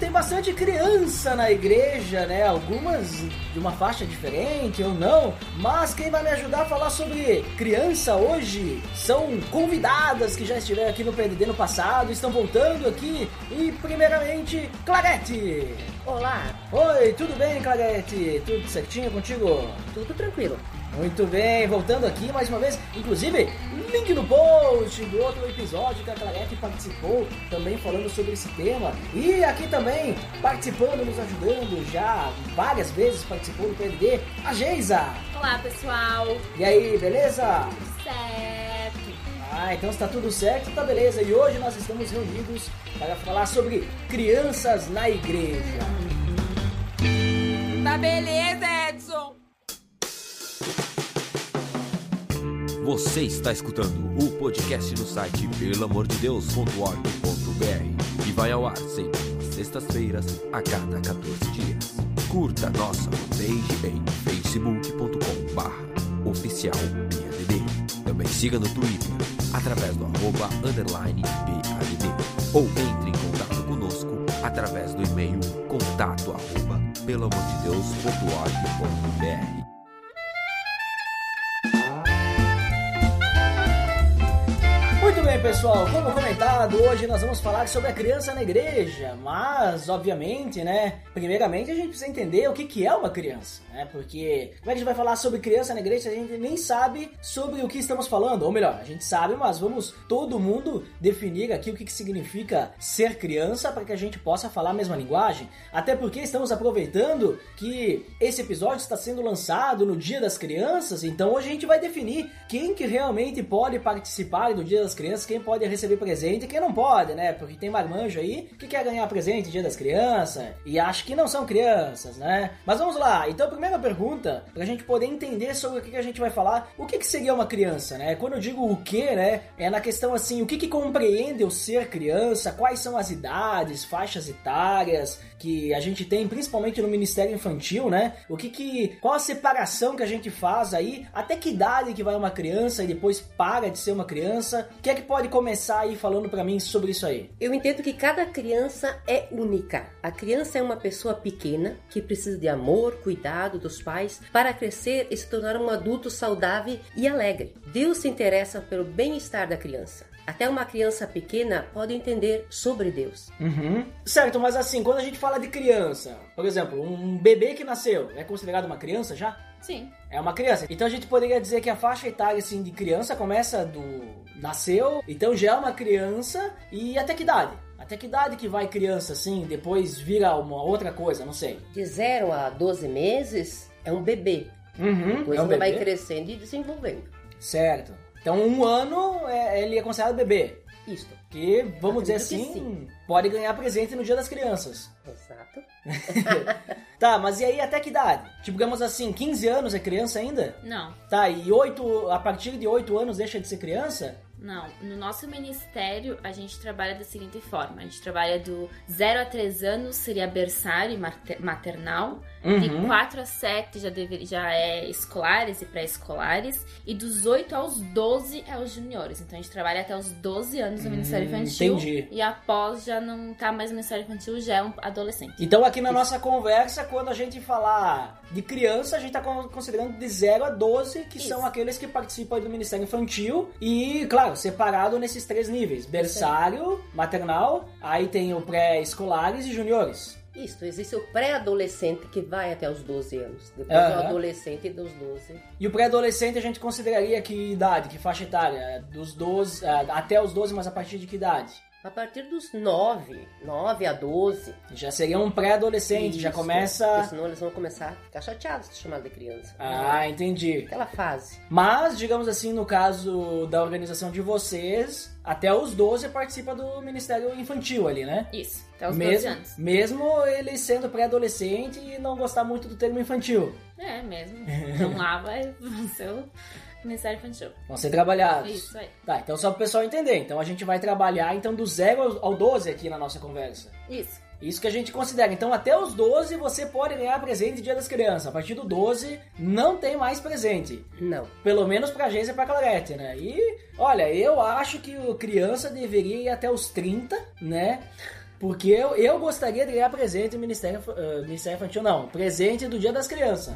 Tem bastante criança na igreja, né? Algumas de uma faixa diferente ou não, mas quem vai me ajudar a falar sobre criança hoje são convidadas que já estiveram aqui no PDD no passado, estão voltando aqui e, primeiramente, Clarete! Olá, Oi, tudo bem, Clarete? Tudo certinho contigo? tudo tranquilo. Muito bem, voltando aqui mais uma vez, inclusive, link no post do outro episódio que a Clarete participou, também falando sobre esse tema. E aqui também, participando, nos ajudando, já várias vezes participou do PND, a Geisa. Olá, pessoal. E aí, beleza? Certo. Ah, então está tudo certo, tá beleza. E hoje nós estamos reunidos para falar sobre crianças na igreja. Tá beleza, Edson. Você está escutando o podcast no site pelamordedeus.org.br e vai ao ar sempre às sextas-feiras, a cada 14 dias. Curta nossa fanpage em facebook.com barra oficial PADD. Também siga no Twitter, através do arroba underline PADD. Ou entre em contato conosco através do e-mail contato arroba pelamordedeus.org.br. pessoal. Como comentado, hoje nós vamos falar sobre a criança na igreja. Mas, obviamente, né? Primeiramente, a gente precisa entender o que, que é uma criança, né? Porque como é que a gente vai falar sobre criança na igreja se a gente nem sabe sobre o que estamos falando? Ou melhor, a gente sabe, mas vamos todo mundo definir aqui o que, que significa ser criança para que a gente possa falar a mesma linguagem. Até porque estamos aproveitando que esse episódio está sendo lançado no Dia das Crianças, então hoje a gente vai definir quem que realmente pode participar do Dia das Crianças, quem pode receber presente e quem não pode, né? Porque tem marmanjo aí que quer ganhar presente Dia das Crianças e acha que não são crianças, né? Mas vamos lá, então a primeira pergunta, pra gente poder entender sobre o que, que a gente vai falar, o que, que seria uma criança, né? Quando eu digo o que, né? É na questão assim, o que, que compreende o ser criança, quais são as idades, faixas etárias que a gente tem, principalmente no Ministério Infantil, né? O que que. Qual a separação que a gente faz aí? Até que idade que vai uma criança e depois para de ser uma criança? Quem é que pode começar aí falando pra mim sobre isso aí? Eu entendo que cada criança é única. A criança é uma pessoa pequena que precisa de amor, cuidado dos pais para crescer e se tornar um adulto saudável e alegre. Deus se interessa pelo bem-estar da criança. Até uma criança pequena pode entender sobre Deus. Uhum. Certo, mas assim, quando a gente fala de criança, por exemplo, um bebê que nasceu, é considerado uma criança já? Sim. É uma criança. Então a gente poderia dizer que a faixa etária assim, de criança começa do. nasceu, então já é uma criança e até que idade? Até que idade que vai criança assim, depois vira uma outra coisa, não sei. De 0 a 12 meses é um bebê. Uhum. Depois é um ele vai bebê. crescendo e desenvolvendo. Certo. Então um ano é- ele é considerado bebê. Isto. Que, vamos dizer assim, pode ganhar presente no dia das crianças. Exato. Tá, mas e aí até que idade? Tipo, digamos assim, 15 anos é criança ainda? Não, Tá, e 8, a partir de 8 anos deixa de ser criança? não. No nosso ministério, a gente trabalha da seguinte forma: a gente trabalha do 0 a 3 anos, seria berçário e mater- maternal. De Uhum. 4 a 7 já, deveria, já é escolares e pré-escolares. E dos 8 aos 12 é os juniores. Então a gente trabalha até os 12 anos no Ministério Hum, Infantil. entendi. E após já não tá mais no Ministério Infantil, já é um adolescente. Então aqui na nossa conversa, quando a gente falar de criança, a gente tá con- considerando de 0 a 12, que Isso. são aqueles que participam do Ministério Infantil. E, claro, separado nesses três níveis: berçário, maternal, aí tem o pré-escolares e juniores. Isto, existe o pré-adolescente que vai até os 12 anos. Depois Aham. o adolescente dos 12. E o pré-adolescente a gente consideraria que idade, que faixa etária? Dos 12, ah, até os 12, mas a partir de que idade? A partir dos 9, 9 a 12. Já seria um pré-adolescente, já começa. porque Senão eles vão começar a ficar chateados de chamar de criança. Ah, entendi. Aquela fase. Mas, digamos assim, no caso da organização de vocês, até os 12 participa do Ministério Infantil ali, né? Isso, até os 12 mesmo, anos. mesmo ele sendo pré-adolescente e não gostar muito do termo infantil. É mesmo. Então lá vai ser o Ministério Infantil. Vão ser trabalhados. Isso aí. Tá, então só para o pessoal entender. Então a gente vai trabalhar então do 0 ao- ao 12 aqui na nossa conversa. Isso. Isso que a gente considera. Então, até os 12 você pode ganhar presente de Dia das Crianças. A partir do 12 não tem mais presente. Não. Pelo menos pra Geisa e pra Clarete, né? E, olha, eu acho que o criança deveria ir até os 30, né? Porque eu, eu gostaria de ganhar presente do Ministério, eh, Ministério Infantil, não. Presente do Dia das Crianças.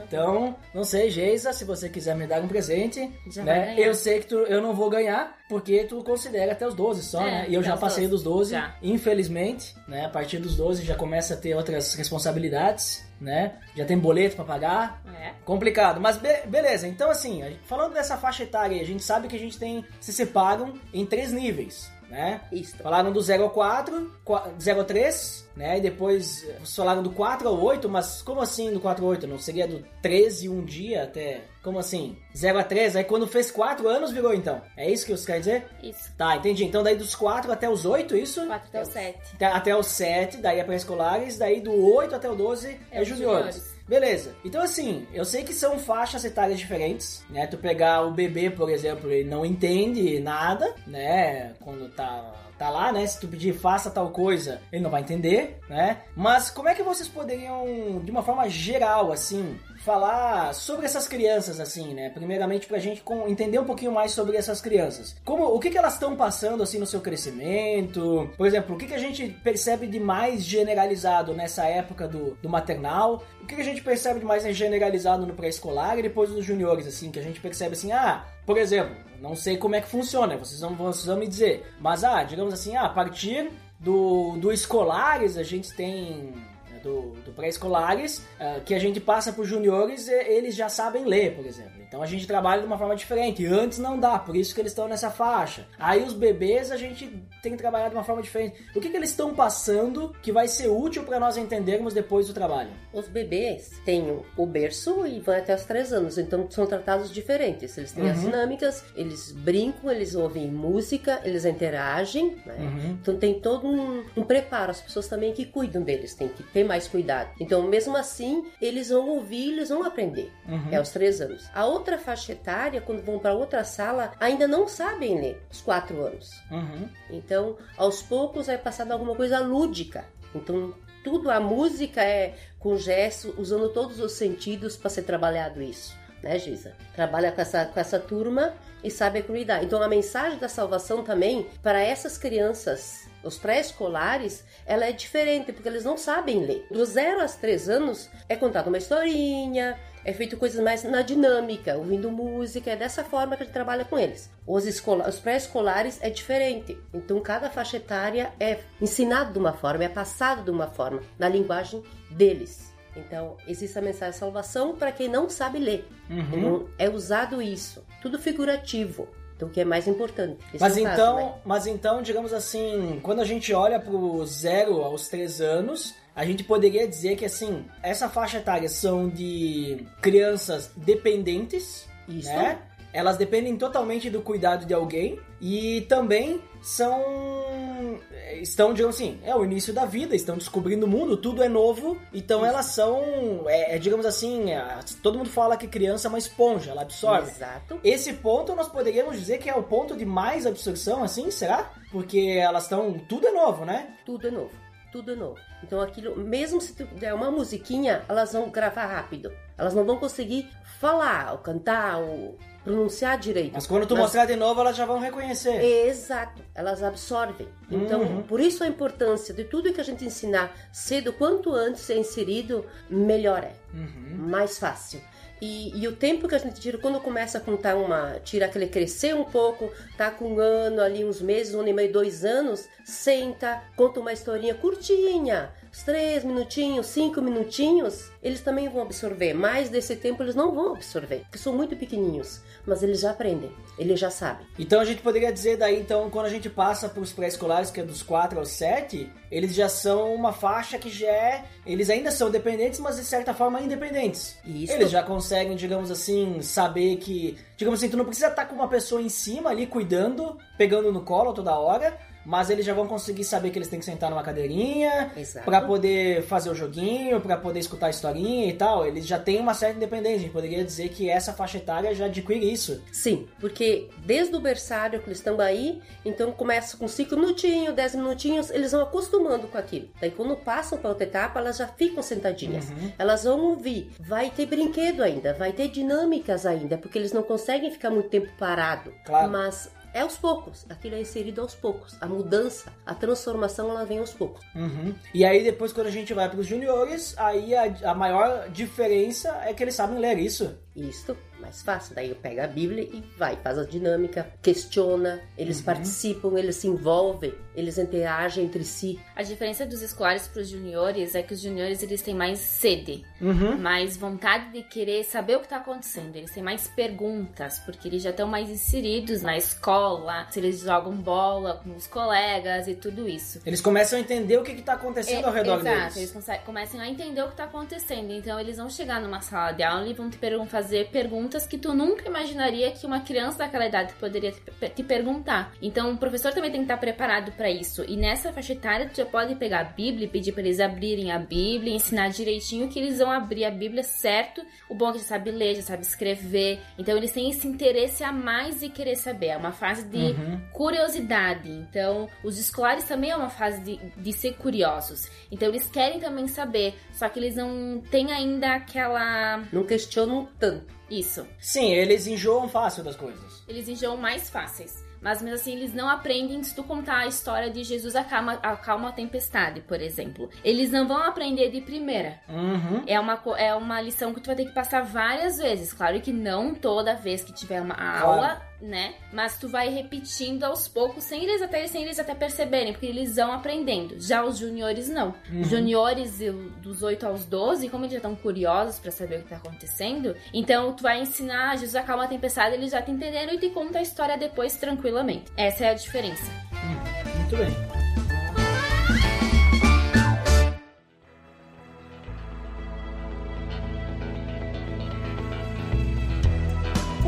Então, não sei, Geisa, se você quiser me dar um presente, Já né? Eu sei que tu, eu não vou ganhar, porque tu considera até os 12 só, É, né? E eu já passei 12. dos 12, Já. infelizmente, né? A partir dos 12 já começa a ter outras responsabilidades, né? Já tem boleto pra pagar, É. complicado. Mas be- beleza, então assim, falando dessa faixa etária, aí, a gente sabe que a gente tem, se separam em três níveis, né? Isto. Falaram do 0 ao 4, 0 ao 3, né? E depois falaram do 4 ao 8, mas como assim do 4 ao 8? Não seria do 13 um dia até. Como assim? 0 a 3, aí quando fez 4 anos virou então. É isso que você quer dizer? Isso. Tá, entendi. Então daí dos 4 até os 8, isso? 4 até o 7. Até- Até os 7, daí é pré-escolares, daí do 8 até o 12 é, É os juniores. juniores. Beleza. Então assim, eu sei que são faixas etárias diferentes, né? Tu pegar o bebê, por exemplo, ele não entende nada, né? Quando tá tá lá, né? Se tu pedir faça tal coisa, ele não vai entender, né? Mas como é que vocês poderiam, de uma forma geral, assim, falar sobre essas crianças, assim, né? Primeiramente pra gente entender um pouquinho mais sobre essas crianças. Como, o que que elas estão passando, assim, no seu crescimento? Por exemplo, o que que a gente percebe de mais generalizado nessa época do, do maternal? O que que a gente percebe de mais generalizado no pré-escolar e depois nos juniores, assim, que a gente percebe assim, ah, por exemplo, não sei como é que funciona, vocês vão, vocês vão me dizer, mas, ah, digamos assim, ah, a partir do, do escolares a gente tem do, do pré-escolares, ah, que a gente passa para os juniores, eles já sabem ler, por exemplo. Então a gente trabalha de uma forma diferente. Antes não dá, por isso que eles estão nessa faixa. Aí os bebês a gente tem que trabalhar de uma forma diferente. O que, que eles estão passando que vai ser útil para nós entendermos depois do trabalho? Os bebês têm o- berço e vão até os três anos, então são tratados diferentes. Eles têm as dinâmicas, eles brincam, eles ouvem música, eles interagem, né? Uhum. Então tem todo um, um preparo. As pessoas também que cuidam deles têm que ter mais cuidado. Então, mesmo assim, eles vão ouvir, eles vão aprender. É aos três anos. A outra faixa etária, quando vão para outra sala, ainda não sabem ler, os quatro anos. Uhum. Então, aos poucos é passado alguma coisa lúdica. Então, tudo a música é com gesto, usando todos os sentidos para ser trabalhado isso, né, Giza? Trabalha com essa, com essa turma e sabe a cuidar. Então, a mensagem da salvação também para essas crianças, os pré-escolares, ela é diferente porque eles não sabem ler. Do zero aos três anos é contada uma historinha, é feito coisas mais na dinâmica, ouvindo música, é dessa forma que a gente trabalha com eles. Os, os pré-escolares é diferente, então cada faixa etária é ensinado de uma forma, é passado de uma forma, na linguagem deles. Então, existe a mensagem de salvação para quem não sabe ler. Uhum. Então, é usado isso, tudo figurativo. Então, o que é mais importante. Mas é o caso, então, né? mas então, digamos assim, quando a gente olha pro zero aos três anos, a gente poderia dizer que assim, essa faixa etária são de crianças dependentes, Isso. né? Elas dependem totalmente do cuidado de alguém e também são estão, digamos assim, é o início da vida, estão descobrindo o mundo, tudo é novo, então elas são, é, é, digamos assim, é, todo mundo fala que criança é uma esponja, ela absorve. Exato. Esse ponto nós poderíamos dizer que é o ponto de mais absorção, assim, será? Porque elas estão. Tudo é novo, né? Tudo é novo. Tudo é novo. Então aquilo, mesmo se tu der uma musiquinha, elas vão gravar rápido. Elas não vão conseguir falar, ou cantar, ou pronunciar direito. Mas quando tu Mas- mostrar de novo, elas já vão reconhecer. Exato, elas absorvem. Então, Uhum. por isso a importância de tudo que a gente ensinar cedo, quanto antes é inserido, melhor é, Uhum. mais fácil. E, e o tempo que a gente tira, quando começa a contar uma. tira aquele crescer um pouco, tá com um ano ali, uns meses, um ano e meio, dois anos, senta, conta uma historinha curtinha, uns três minutinhos, cinco minutinhos, eles também vão absorver. Mais desse tempo eles não vão absorver, porque são muito pequenininhos, mas eles já aprendem, eles já sabem. Então a gente poderia dizer daí, então, quando a gente passa para os pré-escolares, que é dos 4 aos 7, eles já são uma faixa que já é. Eles ainda são dependentes, mas de certa forma independentes. Isso. Eles já conseguem, digamos assim, saber que. Digamos assim, tu não precisa estar com uma pessoa em cima ali cuidando, pegando no colo toda hora. Mas eles já vão conseguir saber que eles têm que sentar numa cadeirinha pra poder fazer o joguinho, pra poder escutar a historinha e tal. Eles já têm uma certa independência. A gente poderia dizer que essa faixa etária já adquire isso. Sim, porque desde o berçário que eles estão aí, então começa com 5 minutinhos, 10 minutinhos, eles vão acostumando com aquilo. Daí quando passam para outra etapa, elas já ficam sentadinhas. Elas vão ouvir. Vai ter brinquedo ainda, vai ter dinâmicas ainda, porque eles não conseguem ficar muito tempo parado. Claro. Mas é aos poucos, aquilo é inserido aos poucos. A mudança, a transformação, ela vem aos poucos. Uhum. E aí depois quando a gente vai pros juniores, aí a, a maior diferença é que eles sabem ler isso. Isto, mais fácil. Daí eu pego a Bíblia e vai, faz a dinâmica, questiona, eles participam, eles se envolvem, eles interagem entre si. A diferença dos escolares para os juniores é que os juniores eles têm mais sede, Uhum. mais vontade de querer saber o que está acontecendo. Eles têm mais perguntas, porque eles já estão mais inseridos na escola, se eles jogam bola com os colegas e tudo isso. Eles começam a entender o que, que tá acontecendo ao redor É, exato, deles. eles conse- começam a entender o que está acontecendo. Então eles vão chegar numa sala de aula e vão fazer perguntas que tu nunca imaginaria que uma criança daquela idade poderia te, perguntar. Então o professor também tem que estar preparado para isso. E nessa faixa etária tu já pode pegar a Bíblia e pedir para eles abrirem a Bíblia, ensinar direitinho que eles vão abrir a Bíblia certo. O bom é que já sabe ler, já sabe escrever. Então eles têm esse interesse a mais de querer saber. É uma fase de Uhum. curiosidade. Então, os escolares também é uma fase de, de ser curiosos. Então, eles querem também saber, só que eles não têm ainda aquela. Não questionam tanto. Isso. Sim, eles enjoam fácil das coisas. Eles enjoam mais fáceis. Mas mesmo assim, eles não aprendem se tu contar a história de Jesus acalma, acalma a tempestade, por exemplo. Eles não vão aprender de primeira. Uhum. É uma, é uma lição que tu vai ter que passar várias vezes. Claro que não toda vez que tiver uma aula, né? Mas tu vai repetindo aos poucos, sem eles até, sem eles até perceberem, porque eles vão aprendendo. Já os juniores não. Os juniores dos 8 aos 12, como eles já estão curiosos pra saber o que tá acontecendo, então tu vai ensinar Jesus acalma a tempestade, eles já te entenderam e te conta a história depois tranquilamente. Essa é a diferença. Muito bem.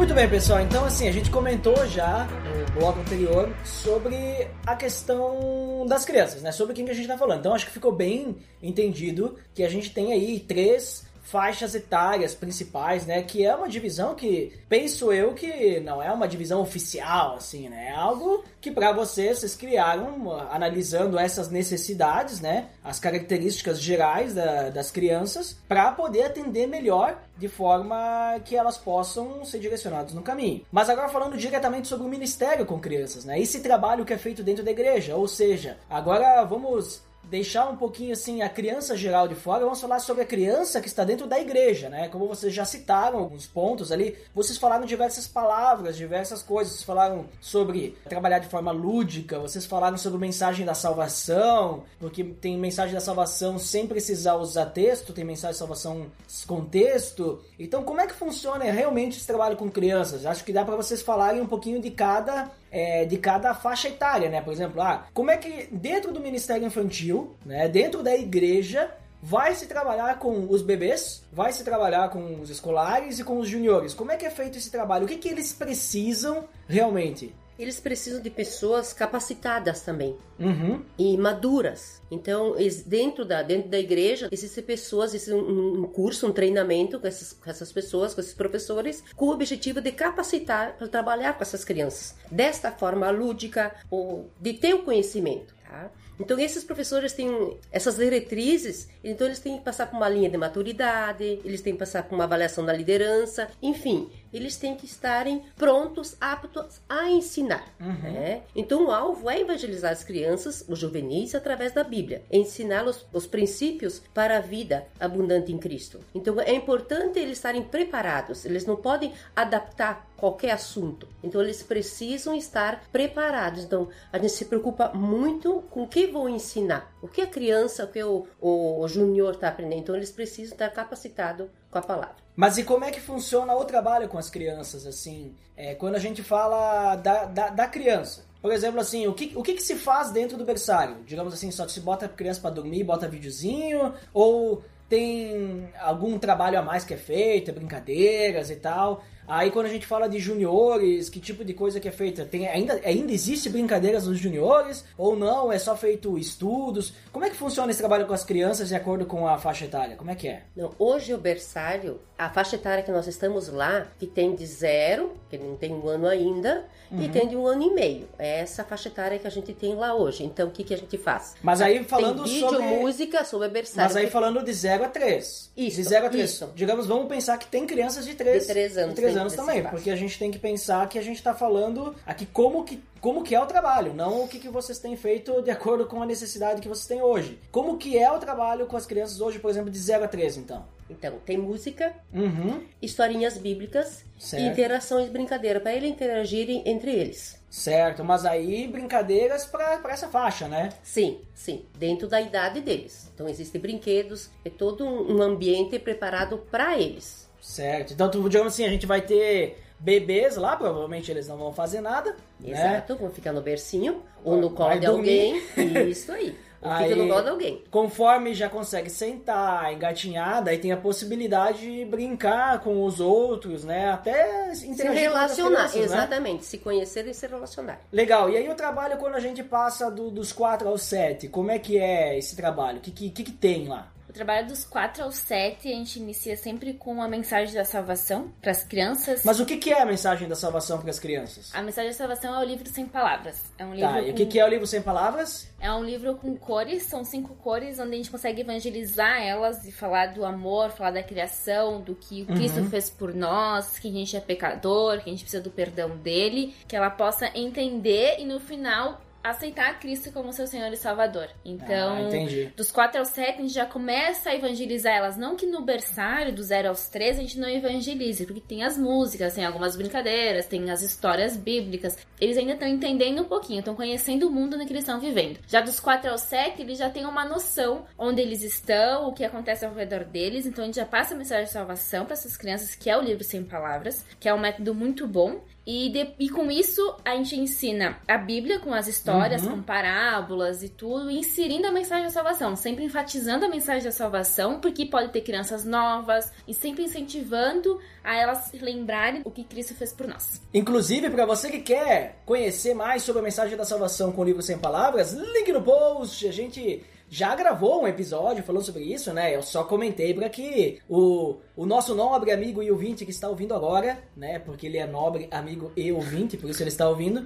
Muito bem, pessoal. Então, assim, a gente comentou já no bloco anterior sobre a questão das crianças, né? Sobre quem que a gente tá falando. Então, acho que ficou bem entendido que a gente tem aí três faixas etárias principais, né? Que é uma divisão que penso eu que não é uma divisão oficial, assim, né? É algo que para vocês vocês criaram analisando essas necessidades, né? As características gerais da- das crianças para poder atender melhor de forma que elas possam ser direcionadas no caminho. Mas agora falando diretamente sobre o ministério com crianças, né? Esse trabalho que é feito dentro da igreja, ou seja, agora vamos deixar um pouquinho assim a criança geral de fora, vamos falar sobre a criança que está dentro da igreja, né? Como vocês já citaram alguns pontos ali, vocês falaram diversas palavras, diversas coisas, vocês falaram sobre trabalhar de forma lúdica, vocês falaram sobre mensagem da salvação, porque tem mensagem da salvação sem precisar usar texto, tem mensagem da salvação com texto. Então, como é que funciona realmente esse trabalho com crianças? Acho que dá para vocês falarem um pouquinho de cada é, de cada faixa etária, né? Por exemplo, ah, como é que dentro do Ministério Infantil, né, dentro da igreja, vai se trabalhar com os bebês, vai se trabalhar com os escolares e com os juniores? Como é que é feito esse trabalho? O que, que eles precisam realmente? Eles precisam de pessoas capacitadas também Uhum. e maduras. Então, dentro da, dentro da igreja, existem pessoas, existe um, um curso, um treinamento com essas, com essas pessoas, com esses professores, com o objetivo de capacitar para trabalhar com essas crianças. Desta forma lúdica, ou de ter o conhecimento. Tá? Então, esses professores têm essas diretrizes, então eles têm que passar por uma linha de maturidade, eles têm que passar por uma avaliação da liderança, enfim, eles têm que estarem prontos, aptos a ensinar. né? Então, o alvo é evangelizar as crianças, os juvenis, através da Bíblia, ensiná-los os princípios para a vida abundante em Cristo. Então, é importante eles estarem preparados, eles não podem adaptar qualquer assunto. Então eles precisam estar preparados. Então a gente se preocupa muito com o que vou ensinar, o que a criança, o que o, o, o júnior está aprendendo. Então eles precisam estar capacitados com a palavra. Mas e como é que funciona o trabalho com as crianças, assim? É, quando a gente fala da, da, da criança. Por exemplo, assim, o que, o que, que se faz dentro do berçário? Digamos assim, só se bota a criança para dormir, bota videozinho, ou tem algum trabalho a mais que é feito, brincadeiras e tal. Aí quando a gente fala de juniores, que tipo de coisa que é feita? Tem, ainda, ainda existe brincadeiras nos juniores? Ou não? É só feito estudos? Como é que funciona esse trabalho com as crianças de acordo com a faixa etária? Como é que é? Não, hoje o berçário, a faixa etária que nós estamos lá, que tem de zero, que não tem um ano ainda, e tem de um ano e meio. É essa faixa etária que a gente tem lá hoje. Então, o que, que a gente faz? Mas aí falando tem vídeo, sobre... música sobre berçário. Mas aí falando de 0 a 3. Isso, De 0 a 3. isso. Digamos, vamos pensar que tem crianças de 3, De três anos de três dentro anos desse também. Porque a gente tem que pensar que a gente tá falando aqui como que, como que é o trabalho, não o que, que vocês têm feito de acordo com a necessidade que vocês têm hoje. Como que é o trabalho com as crianças hoje, por exemplo, de 0 a 3, então? Então, tem música, Uhum. historinhas bíblicas Certo. e interações, brincadeira, para eles interagirem entre eles. Certo, mas aí brincadeiras pra essa faixa, né? Sim, sim, dentro da idade deles. Então, existem brinquedos, é todo um ambiente preparado para eles. Certo. Então, tu- digamos assim, a gente vai ter bebês lá, provavelmente eles não vão fazer nada, né? Exato, vão ficar no bercinho ou no colo de alguém. Isso aí. Aí- fica no colo de alguém. Conforme já consegue sentar, engatinhar, daí tem a possibilidade de brincar com os outros, né? Até Se relacionar, crianças, né? exatamente. Se conhecer e se relacionar. Legal. E aí o trabalho quando a gente passa do- dos 4 aos 7, como é que é esse trabalho? O que, que, que tem lá? Trabalho dos 4 aos 7, a gente inicia sempre com a mensagem da salvação para as crianças. Mas o que, que é a mensagem da salvação para as crianças? A mensagem da salvação é o livro sem palavras. É um livro Tá, e o com- que, que é o livro sem palavras? É um livro com cores, são cinco cores, onde a gente consegue evangelizar elas e falar do amor, falar da criação, do que o Cristo Uhum. fez por nós, que a gente é pecador, que a gente precisa do perdão dele, que ela possa entender e no final aceitar Cristo como seu Senhor e Salvador. Então, Ah, dos 4 aos 7, a gente já começa a evangelizar elas. Não que no berçário, do 0 aos 3, a gente não evangelize, porque tem as músicas, tem algumas brincadeiras, tem as histórias bíblicas. Eles ainda estão entendendo um pouquinho, estão conhecendo o mundo no que eles estão vivendo. Já dos 4 aos 7, eles já têm uma noção onde eles estão, o que acontece ao redor deles. Então, a gente já passa a mensagem de salvação para essas crianças, que é o livro sem palavras, que é um método muito bom. E, de- e com isso, a gente ensina a Bíblia com as histórias, Uhum. com parábolas e tudo, e inserindo a mensagem da salvação, sempre enfatizando a mensagem da salvação, porque pode ter crianças novas, e sempre incentivando a elas lembrarem o que Cristo fez por nós. Inclusive, para você que quer conhecer mais sobre a mensagem da salvação com o livro sem palavras, link no post. A gente já gravou um episódio falando sobre isso, né? Eu só comentei para que o, o nosso nobre amigo e ouvinte que está ouvindo agora, né? Porque ele é nobre amigo e ouvinte, por isso ele está ouvindo.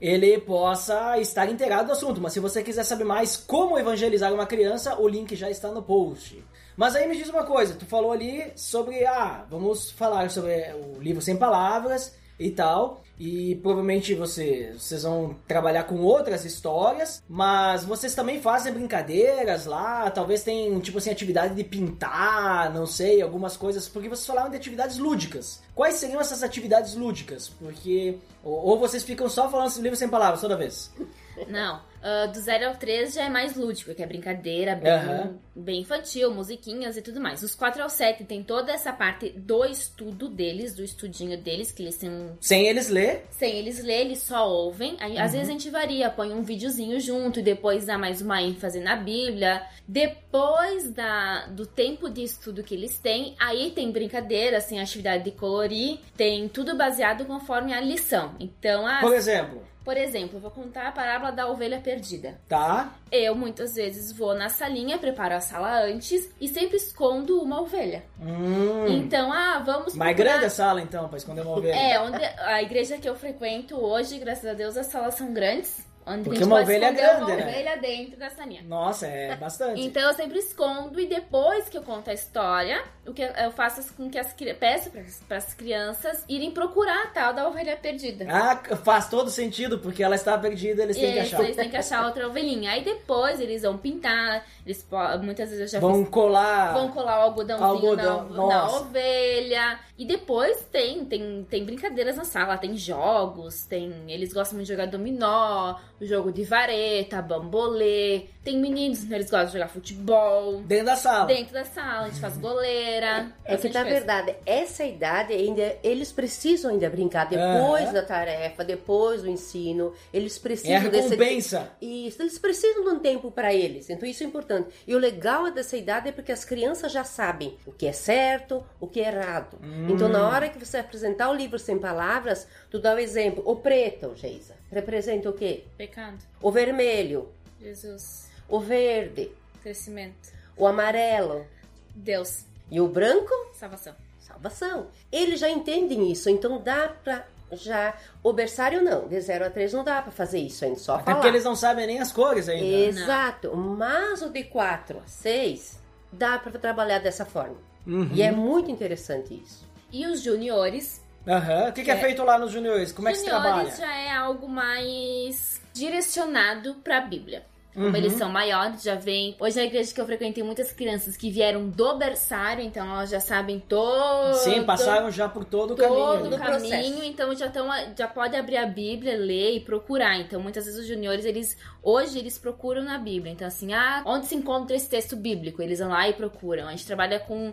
Ele possa estar inteirado do assunto, mas se você quiser saber mais como evangelizar uma criança, o link já está no post. Mas aí me diz uma coisa, tu falou ali sobre, ah, vamos falar sobre o livro sem palavras e tal, e provavelmente você, vocês vão trabalhar com outras histórias, mas vocês também fazem brincadeiras lá, talvez tem tipo assim atividade de pintar, não sei, algumas coisas, porque vocês falaram de atividades lúdicas. Quais seriam essas atividades lúdicas? Porque ou, ou vocês ficam só falando livro sem palavras toda vez? Não, ah, do 0 ao 3 já é mais lúdico, que é brincadeira, bem, Aham. bem infantil, musiquinhas e tudo mais. Dos 4 ao 7 tem toda essa parte do estudo deles, do estudinho deles, que eles têm um Sem eles ler, sem eles ler, eles só ouvem. Aí, Às Uhum. vezes a gente varia, põe um videozinho junto e depois dá mais uma ênfase na Bíblia. Depois da, do tempo de estudo que eles têm, aí tem brincadeira, tem atividade de colorir, tem tudo baseado conforme a lição. Então, ah, por exemplo, por exemplo, eu vou contar a parábola da ovelha perdida. tá? Eu muitas vezes vou na salinha, preparo a sala antes e sempre escondo uma ovelha. Hum, Então, ah, vamos mais procurar- grande a sala então, pra esconder uma ovelha. é, onde a igreja que eu frequento hoje, graças a Deus, as salas são grandes. Onde Porque uma ovelha é grande, uma né? ovelha dentro da salinha. Nossa, é bastante. Então eu sempre escondo e depois que eu conto a história, o que eu faço com que as peço para as crianças irem procurar a tal da ovelha perdida. Ah, faz todo sentido, porque ela está perdida, eles têm que achar. eles têm que achar outra ovelhinha. Aí depois eles vão pintar, eles muitas vezes eu já Vão fiz colar. Vão colar o algodãozinho Algodão, na, na ovelha. E depois tem, tem, tem brincadeiras na sala, tem jogos, tem. Eles gostam muito de jogar dominó, jogo de vareta, bambolê. Tem meninos, eles gostam de jogar futebol. Dentro da sala. Dentro da sala, a gente faz goleira. É que, bastante na coisa. verdade, essa idade ainda, eles precisam ainda brincar depois Aham. da tarefa, depois do ensino. Eles É a precisam desse recompensa. Isso, eles precisam de um tempo para eles. Então isso é importante. E o legal dessa idade é porque as crianças já sabem o que é certo, o que é errado. Então na hora que você apresentar o livro sem palavras, tu dá o exemplo. O preto, Geisa, representa o quê? Pecado. O vermelho, Jesus. o verde, Crescimento. o amarelo Deus. E o branco Salvação. salvação. Eles já entendem isso, então dá pra já o berçário não, de 0 a 3 não dá pra fazer isso ainda, só Até falar. porque eles não sabem nem as cores ainda. Exato, mas o de 4 a 6 dá pra trabalhar dessa forma. Uhum. E é muito interessante isso. E os juniores. Aham. O que, que é, É. feito lá nos juniores? Como é que se trabalha? juniores já é algo mais direcionado pra Bíblia. Como Uhum. eles são maiores, já vem. Hoje na igreja que eu frequentei muitas crianças que vieram do berçário, então elas já sabem todo. Sim, passaram já por todo o todo caminho. o ali. do caminho, processo. então já estão já pode abrir a Bíblia, ler e procurar. Então muitas vezes os juniores eles hoje eles procuram na Bíblia. Então assim, ah, onde se encontra esse texto bíblico? Eles vão lá e procuram. A gente trabalha com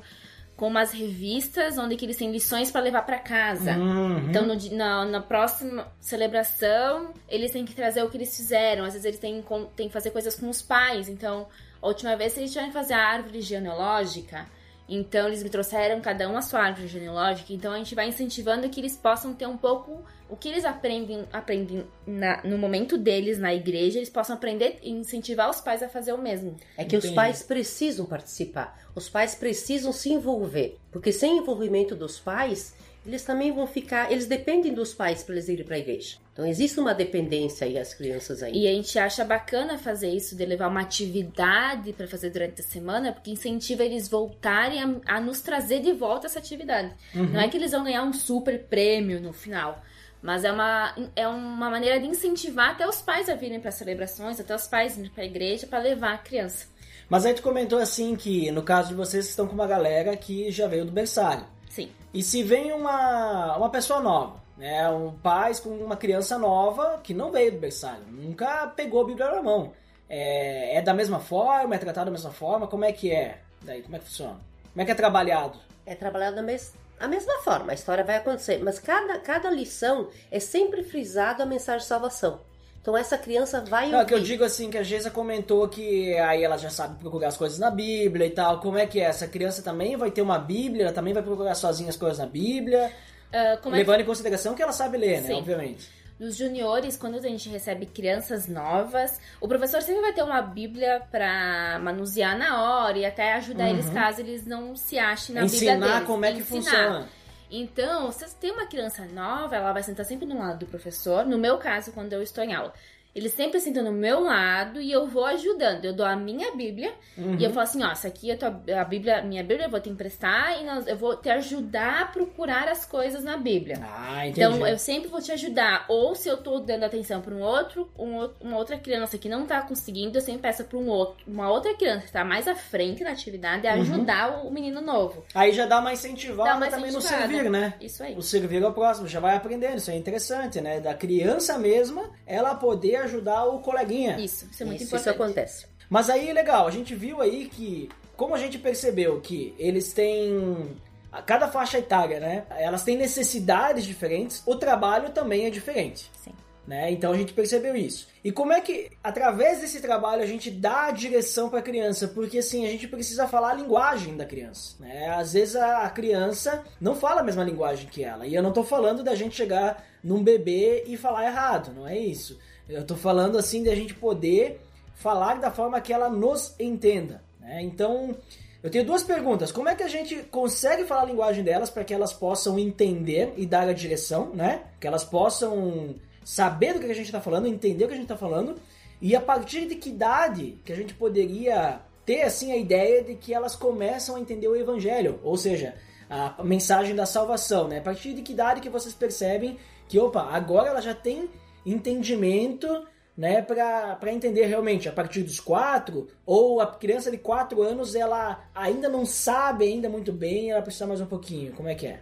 com umas revistas onde que eles têm lições para levar para casa. Uhum. Então, no na, na próxima celebração, eles têm que trazer o que eles fizeram. Às vezes, eles têm, têm que fazer coisas com os pais. Então, a última vez, eles tiveram que fazer a árvore genealógica. Então, eles me trouxeram cada um a sua árvore genealógica. Então, a gente vai incentivando que eles possam ter um pouco o que eles aprendem, aprendem na- no momento deles na igreja, eles possam aprender e incentivar os pais a fazer o mesmo. É que os Entendi. pais precisam participar, os pais precisam se envolver, porque sem envolvimento dos pais, eles também vão ficar, eles dependem dos pais para eles irem para a igreja. Então existe uma dependência aí as crianças aí. E a gente acha bacana fazer isso, de levar uma atividade para fazer durante a semana, porque incentiva eles voltarem a, a nos trazer de volta essa atividade. Não é que eles vão ganhar um super prêmio no final, mas é uma, é uma maneira de incentivar até os pais a virem para celebrações, até os pais irem para a igreja para levar a criança. Mas aí tu comentou assim que, no caso de vocês, estão com uma galera que já veio do berçário. Sim. E se vem uma, uma pessoa nova, né? Um pai com uma criança nova que não veio do berçário, nunca pegou a Bíblia na mão. É, é da mesma forma? É tratado da mesma forma? Como é que é? Daí, como é que funciona? Como é que é trabalhado? É trabalhado da mes a mesma forma, a história vai acontecer, mas cada, cada lição é sempre frisado a mensagem de salvação. Então essa criança vai Não, é que eu ouvir. digo assim, que a Geisa comentou que aí ela já sabe procurar as coisas na Bíblia e tal. Como é que é? Essa criança também vai ter uma Bíblia, ela também vai procurar sozinha as coisas na Bíblia, Ah, como é que- levando em consideração que ela sabe ler, né? Sim. Obviamente. Nos juniores, quando a gente recebe crianças novas, o professor sempre vai ter uma Bíblia pra manusear na hora e até ajudar eles caso eles não se achem na Bíblia Ensinar deles. como é que Ensinar. funciona. Então, se tem uma criança nova, ela vai sentar sempre no lado do professor. No meu caso, quando eu estou em aula. Eles sempre sentam no meu lado e eu vou ajudando. Eu dou a minha Bíblia Uhum. e eu falo assim, ó, essa aqui é a, tua, a Bíblia, minha Bíblia, eu vou te emprestar e nós- eu vou te ajudar a procurar as coisas na Bíblia. Ah, entendi. Então, eu sempre vou te ajudar. Ou se eu tô dando atenção para um outro, um uma outra criança que não tá conseguindo, eu sempre peço para um outro, uma outra criança que tá mais à frente na atividade a Uhum. ajudar o menino novo. Aí já dá uma incentivada Dá uma também no incentivada. servir, né? Isso aí. O servir ao próximo, já vai aprendendo, isso é interessante, né? Da criança mesma, ela poder ajudar o coleguinha. Isso, isso é muito isso, isso importante. acontece. Mas aí, legal, a gente viu aí que, como a gente percebeu que eles têm. a Cada faixa etária, né? Elas têm necessidades diferentes, o trabalho também é diferente. Sim. Né? Então a gente percebeu isso. E como é que, através desse trabalho, a gente dá a direção para a criança? Porque assim, a gente precisa falar a linguagem da criança. Né? Às vezes a criança não fala a mesma linguagem que ela. E eu não tô falando da gente chegar num bebê e falar errado, não é isso. Eu tô falando assim da gente poder falar da forma que ela nos entenda. Né? Então, eu tenho duas perguntas. Como é que a gente consegue falar a linguagem delas para que elas possam entender e dar a direção, né? Que elas possam saber do que a gente está falando, entender o que a gente está falando. E a partir de que idade que a gente poderia ter assim a ideia de que elas começam a entender o evangelho, ou seja, a mensagem da salvação, né? A partir de que idade que vocês percebem que, opa, agora ela já tem entendimento né, para entender realmente a partir dos quatro, ou a criança de quatro anos ela ainda não sabe ainda muito bem, ela precisa mais um pouquinho. Como é que é?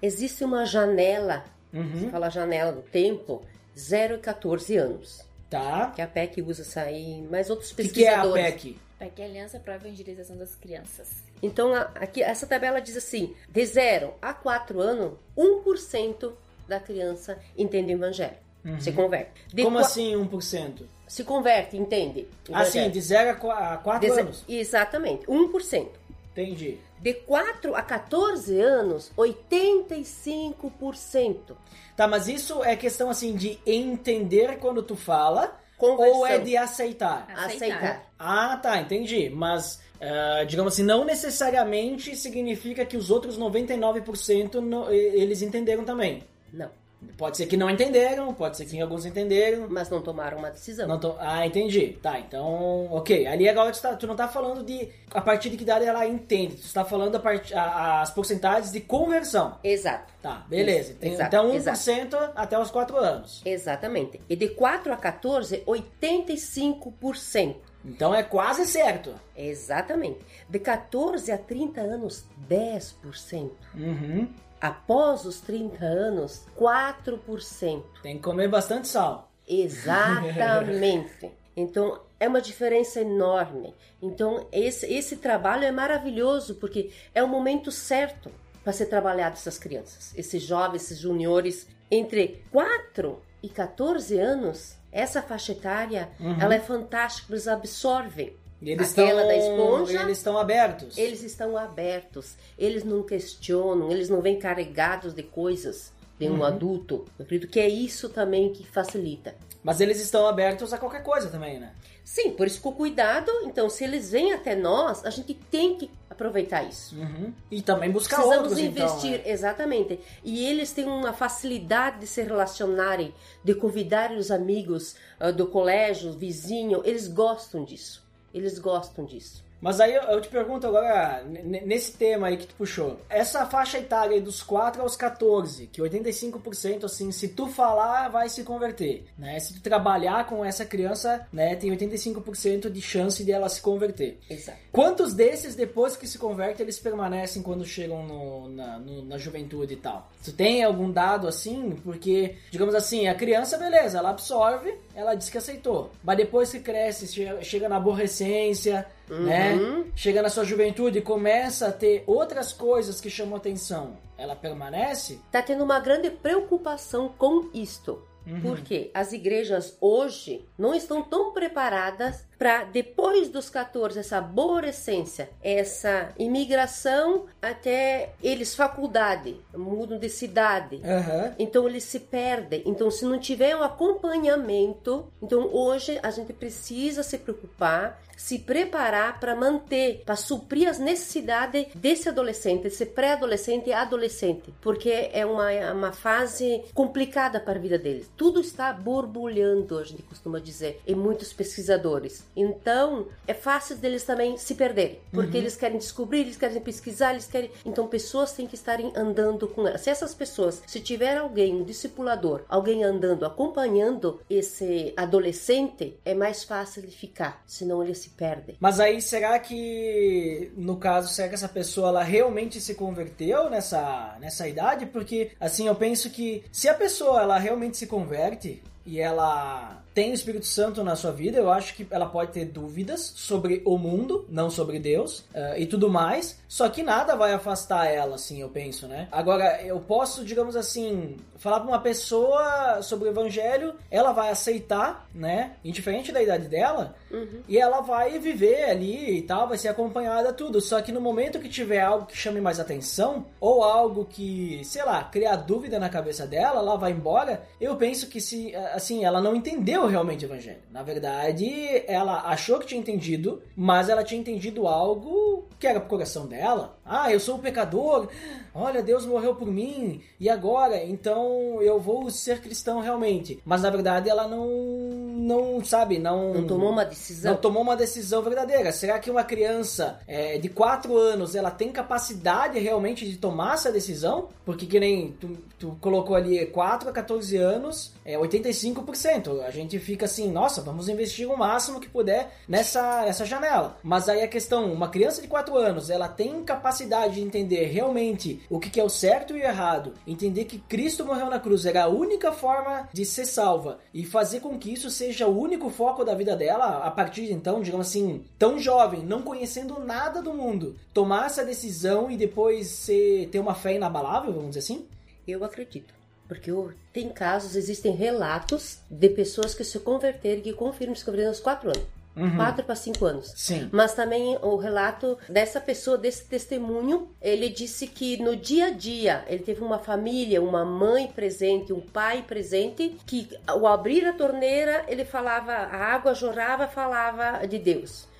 Existe uma janela, Uhum. se fala janela do tempo, 0 e 14 anos. Tá. que a PEC usa isso aí, mas outros O que, que é a pesquisadores. PEC? PEC é Aliança para a Evangelização das Crianças. Então, aqui, essa tabela diz assim: de 0 a 4 anos, 1% da criança entende o evangelho. Se converte. De Uhum. Como qua- assim 1%? Se converte, entende? Assim, de 0 a qua- a 4 De anos. Exatamente, 1%. Entendi. De 4 a 14 anos, 85%. Tá, mas isso é questão assim de entender quando tu fala Conversão. ou é de aceitar? aceitar. Ah, tá, entendi. Mas, ah, digamos assim, não necessariamente significa que os outros 99% no- eles entenderam também. Não, Pode ser que não entenderam, pode ser que alguns entenderam. mas não tomaram uma decisão. Não tô- Ah, entendi. Tá, então, ok. Ali agora tu, tá- tu não tá falando de a partir de que idade ela entende. Tu está falando a part... a- as porcentagens de conversão. Exato. Tá, beleza. Isso, Tem- exato, então 1% exato. até os 4 anos. Exatamente. E de 4 a 14, 85%. Então é quase certo. Exatamente. De 14 a 30 anos, 10%. Uhum. Após os 30 anos, 4%. Tem que comer bastante sal. Exatamente. Então, é uma diferença enorme. Então, esse, esse trabalho é maravilhoso, porque é o momento certo para ser trabalhado essas crianças, esses jovens, esses juniores. Entre 4 e 14 anos, essa faixa etária, ela é fantástica, eles absorvem. E eles estão da esponja, eles estão abertos. Eles estão abertos, eles não questionam, eles não vêm carregados de coisas de um adulto. Eu acredito que é isso também que facilita. Mas eles estão abertos a qualquer coisa também, né? Sim, por isso com cuidado. Então, se eles vêm até nós, a gente tem que aproveitar isso. Uhum. E também buscar Precisamos outros, investir, então. né? exatamente. E eles têm uma facilidade de se relacionarem, de convidar os amigos ah, do colégio, vizinho. Eles gostam disso. Eles gostam disso. Mas aí eu, eu te pergunto agora, nesse tema aí que tu puxou, essa faixa etária aí dos 4 aos 14, que 85% assim, se tu falar, vai se converter, né? Se tu trabalhar com essa criança, né, tem 85% de chance de ela se converter. Exato. Quantos desses, depois que se convertem, eles permanecem quando chegam no- na, no- na juventude e tal? Tu tem algum dado assim? Porque, digamos assim, a criança, beleza, ela absorve, ela diz que aceitou. Mas depois que cresce, che- chega na aborrecência, né? Chega na sua juventude e começa a ter outras coisas que chamam atenção. Ela permanece? Está tendo uma grande preocupação com isto. Porque as igrejas hoje não estão tão preparadas para, depois dos 14, essa aborrecência, essa imigração até eles faculdade, mudam de cidade. Aham. Então eles se perdem. Então, se não tiver um acompanhamento, então hoje a gente precisa se preocupar, se preparar para manter, para suprir as necessidades desse adolescente, desse pré-adolescente e adolescente, porque é uma, é uma fase complicada para a vida deles. Tudo está borbulhando, a gente costuma dizer, em muitos pesquisadores. Então, é fácil deles também se perderem, porque eles querem descobrir, eles querem pesquisar, eles querem. Então, pessoas têm que estarem andando com elas. Se essas pessoas, se tiver alguém, um discipulador, alguém andando, acompanhando esse adolescente, é mais fácil ele ficar, senão ele se perde. Mas aí, será que, no caso, será que essa pessoa ela realmente se converteu nessa, nessa idade? Porque, assim, eu penso que se a pessoa ela realmente se converte e ela tem o Espírito Santo na sua vida, eu acho que ela pode ter dúvidas sobre o mundo, não sobre Deus eh, e tudo mais. Só que nada vai afastar ela, assim, eu penso, né? Agora, eu posso, digamos assim, falar pra uma pessoa sobre o Evangelho, ela vai aceitar, né? Indiferente da idade dela, e ela vai viver ali e tal, vai ser acompanhada tudo. Só que no momento que tiver algo que chame mais atenção, ou algo que, sei lá, criar dúvida na cabeça dela, ela vai embora. Eu penso que se, assim, ela não entendeu realmente o evangelho. Na verdade, ela achou que tinha entendido, mas ela tinha entendido algo que era pro coração dela. Ah, eu sou um pecador. Olha, Deus morreu por mim. E agora? Então eu vou ser cristão realmente. Mas na verdade ela não não sabe, não Não tomou uma decisão. não tomou uma decisão verdadeira. Será que uma criança é, de 4 anos ela tem capacidade realmente de tomar essa decisão? Porque que nem tu, tu colocou ali 4 a 14 anos, é 85%. A gente fica assim, nossa, vamos investir o máximo que puder nessa, nessa janela. Mas aí a questão, uma criança de 4 anos, ela tem capacidade de entender realmente o que, é o certo e o errado, entender que Cristo morreu na cruz era a única forma de ser salva e fazer com que isso seja o único foco da vida dela, a partir de então, digamos assim, tão jovem, não conhecendo nada do mundo, tomar essa decisão e depois ser, ter uma fé inabalável, vamos dizer assim? Eu acredito. Porque tem casos, existem relatos de pessoas que se converteram e confirmam se converteram aos 4 anos. 4 para 5 anos. Sim. Mas também o relato dessa pessoa, desse testemunho, ele disse que no dia a dia ele teve uma família, uma mãe presente, um pai presente, que ao abrir a torneira ele falava, a água jorrava, falava de Deus.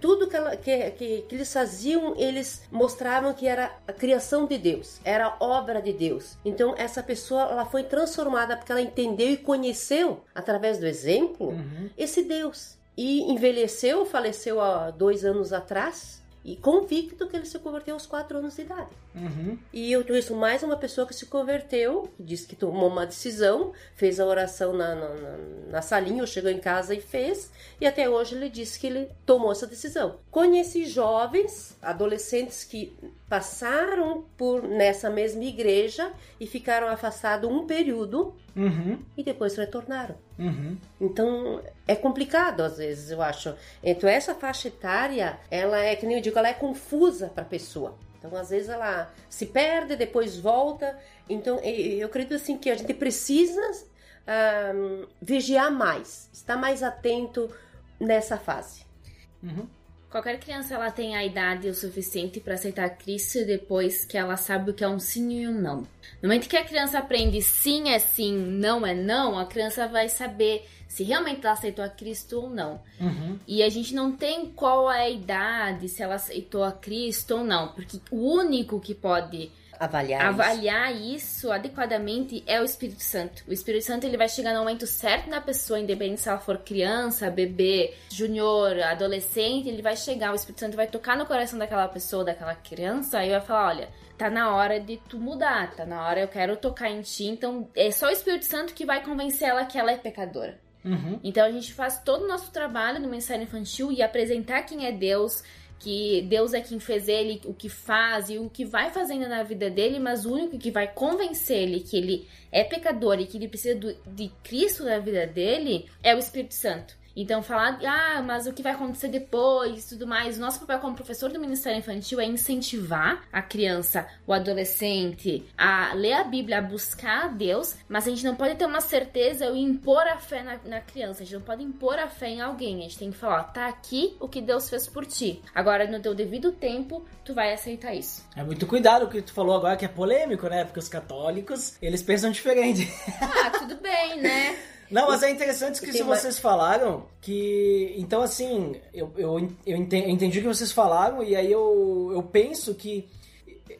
Tudo que, ela- que, que, que eles faziam, eles mostravam que era a criação de Deus, era obra de Deus. Então essa pessoa ela foi transformada porque ela entendeu e conheceu através do exemplo esse Deus e envelheceu, faleceu há dois anos atrás e convicto que ele se converteu aos quatro anos de idade. Uhum. E eu conheço mais uma pessoa que se converteu, disse que tomou uma decisão, fez a oração na, na, na- na salinha, ou chegou em casa e fez, e até hoje ele disse que ele tomou essa decisão. Conheci jovens, adolescentes que passaram por nessa mesma igreja e ficaram afastados um período Uhum. e depois retornaram. Uhum. Então é complicado às vezes, eu acho. Então essa faixa etária, ela é que nem eu digo, ela é confusa para a pessoa. Então às vezes ela se perde, depois volta. Então eu acredito assim que a gente precisa ah, vigiar mais, estar mais atento nessa fase. Qualquer criança ela tem a idade o suficiente para aceitar Cristo depois que ela sabe o que é um sim e um não. No momento que a criança aprende sim é sim, não é não, a criança vai saber se realmente ela aceitou a Cristo ou não. Uhum. E a gente não tem qual é a idade, se ela aceitou a Cristo ou não, porque o único que pode Avaliar. isso. avaliar isso adequadamente é o Espírito Santo. O Espírito Santo ele vai chegar no momento certo na pessoa, independente se ela for criança, bebê, júnior, adolescente, ele vai chegar, o Espírito Santo vai tocar no coração daquela pessoa, daquela criança, e vai falar, olha, tá na hora de tu mudar, tá na hora eu quero tocar em ti, então é só o Espírito Santo que vai convencer ela que ela é pecadora. Uhum. Então a gente faz todo o nosso trabalho no Ministério Infantil e apresentar quem é Deus, que Deus é quem fez ele, o que faz e o que vai fazendo na vida dele, mas o único que vai convencer ele que ele é pecador e que ele precisa do- de Cristo na vida dele é o Espírito Santo. Então, falar, ah, mas o que vai acontecer depois e tudo mais. O nosso papel como professor do Ministério Infantil é incentivar a criança, o adolescente, a ler a Bíblia, a buscar a Deus, mas a gente não pode ter uma certeza ou impor a fé na, na criança. A gente não pode impor a fé em alguém. A gente tem que falar, ó, tá aqui o que Deus fez por ti. Agora, no teu devido tempo, tu vai aceitar isso. É muito cuidado o que tu falou agora, que é polêmico, né? Porque os católicos, eles pensam diferente. Ah, tudo bem, né? Não, mas é interessante que se vocês falaram que. Então, assim, eu, eu, eu enten- eu entendi o que vocês falaram e aí eu, eu penso que.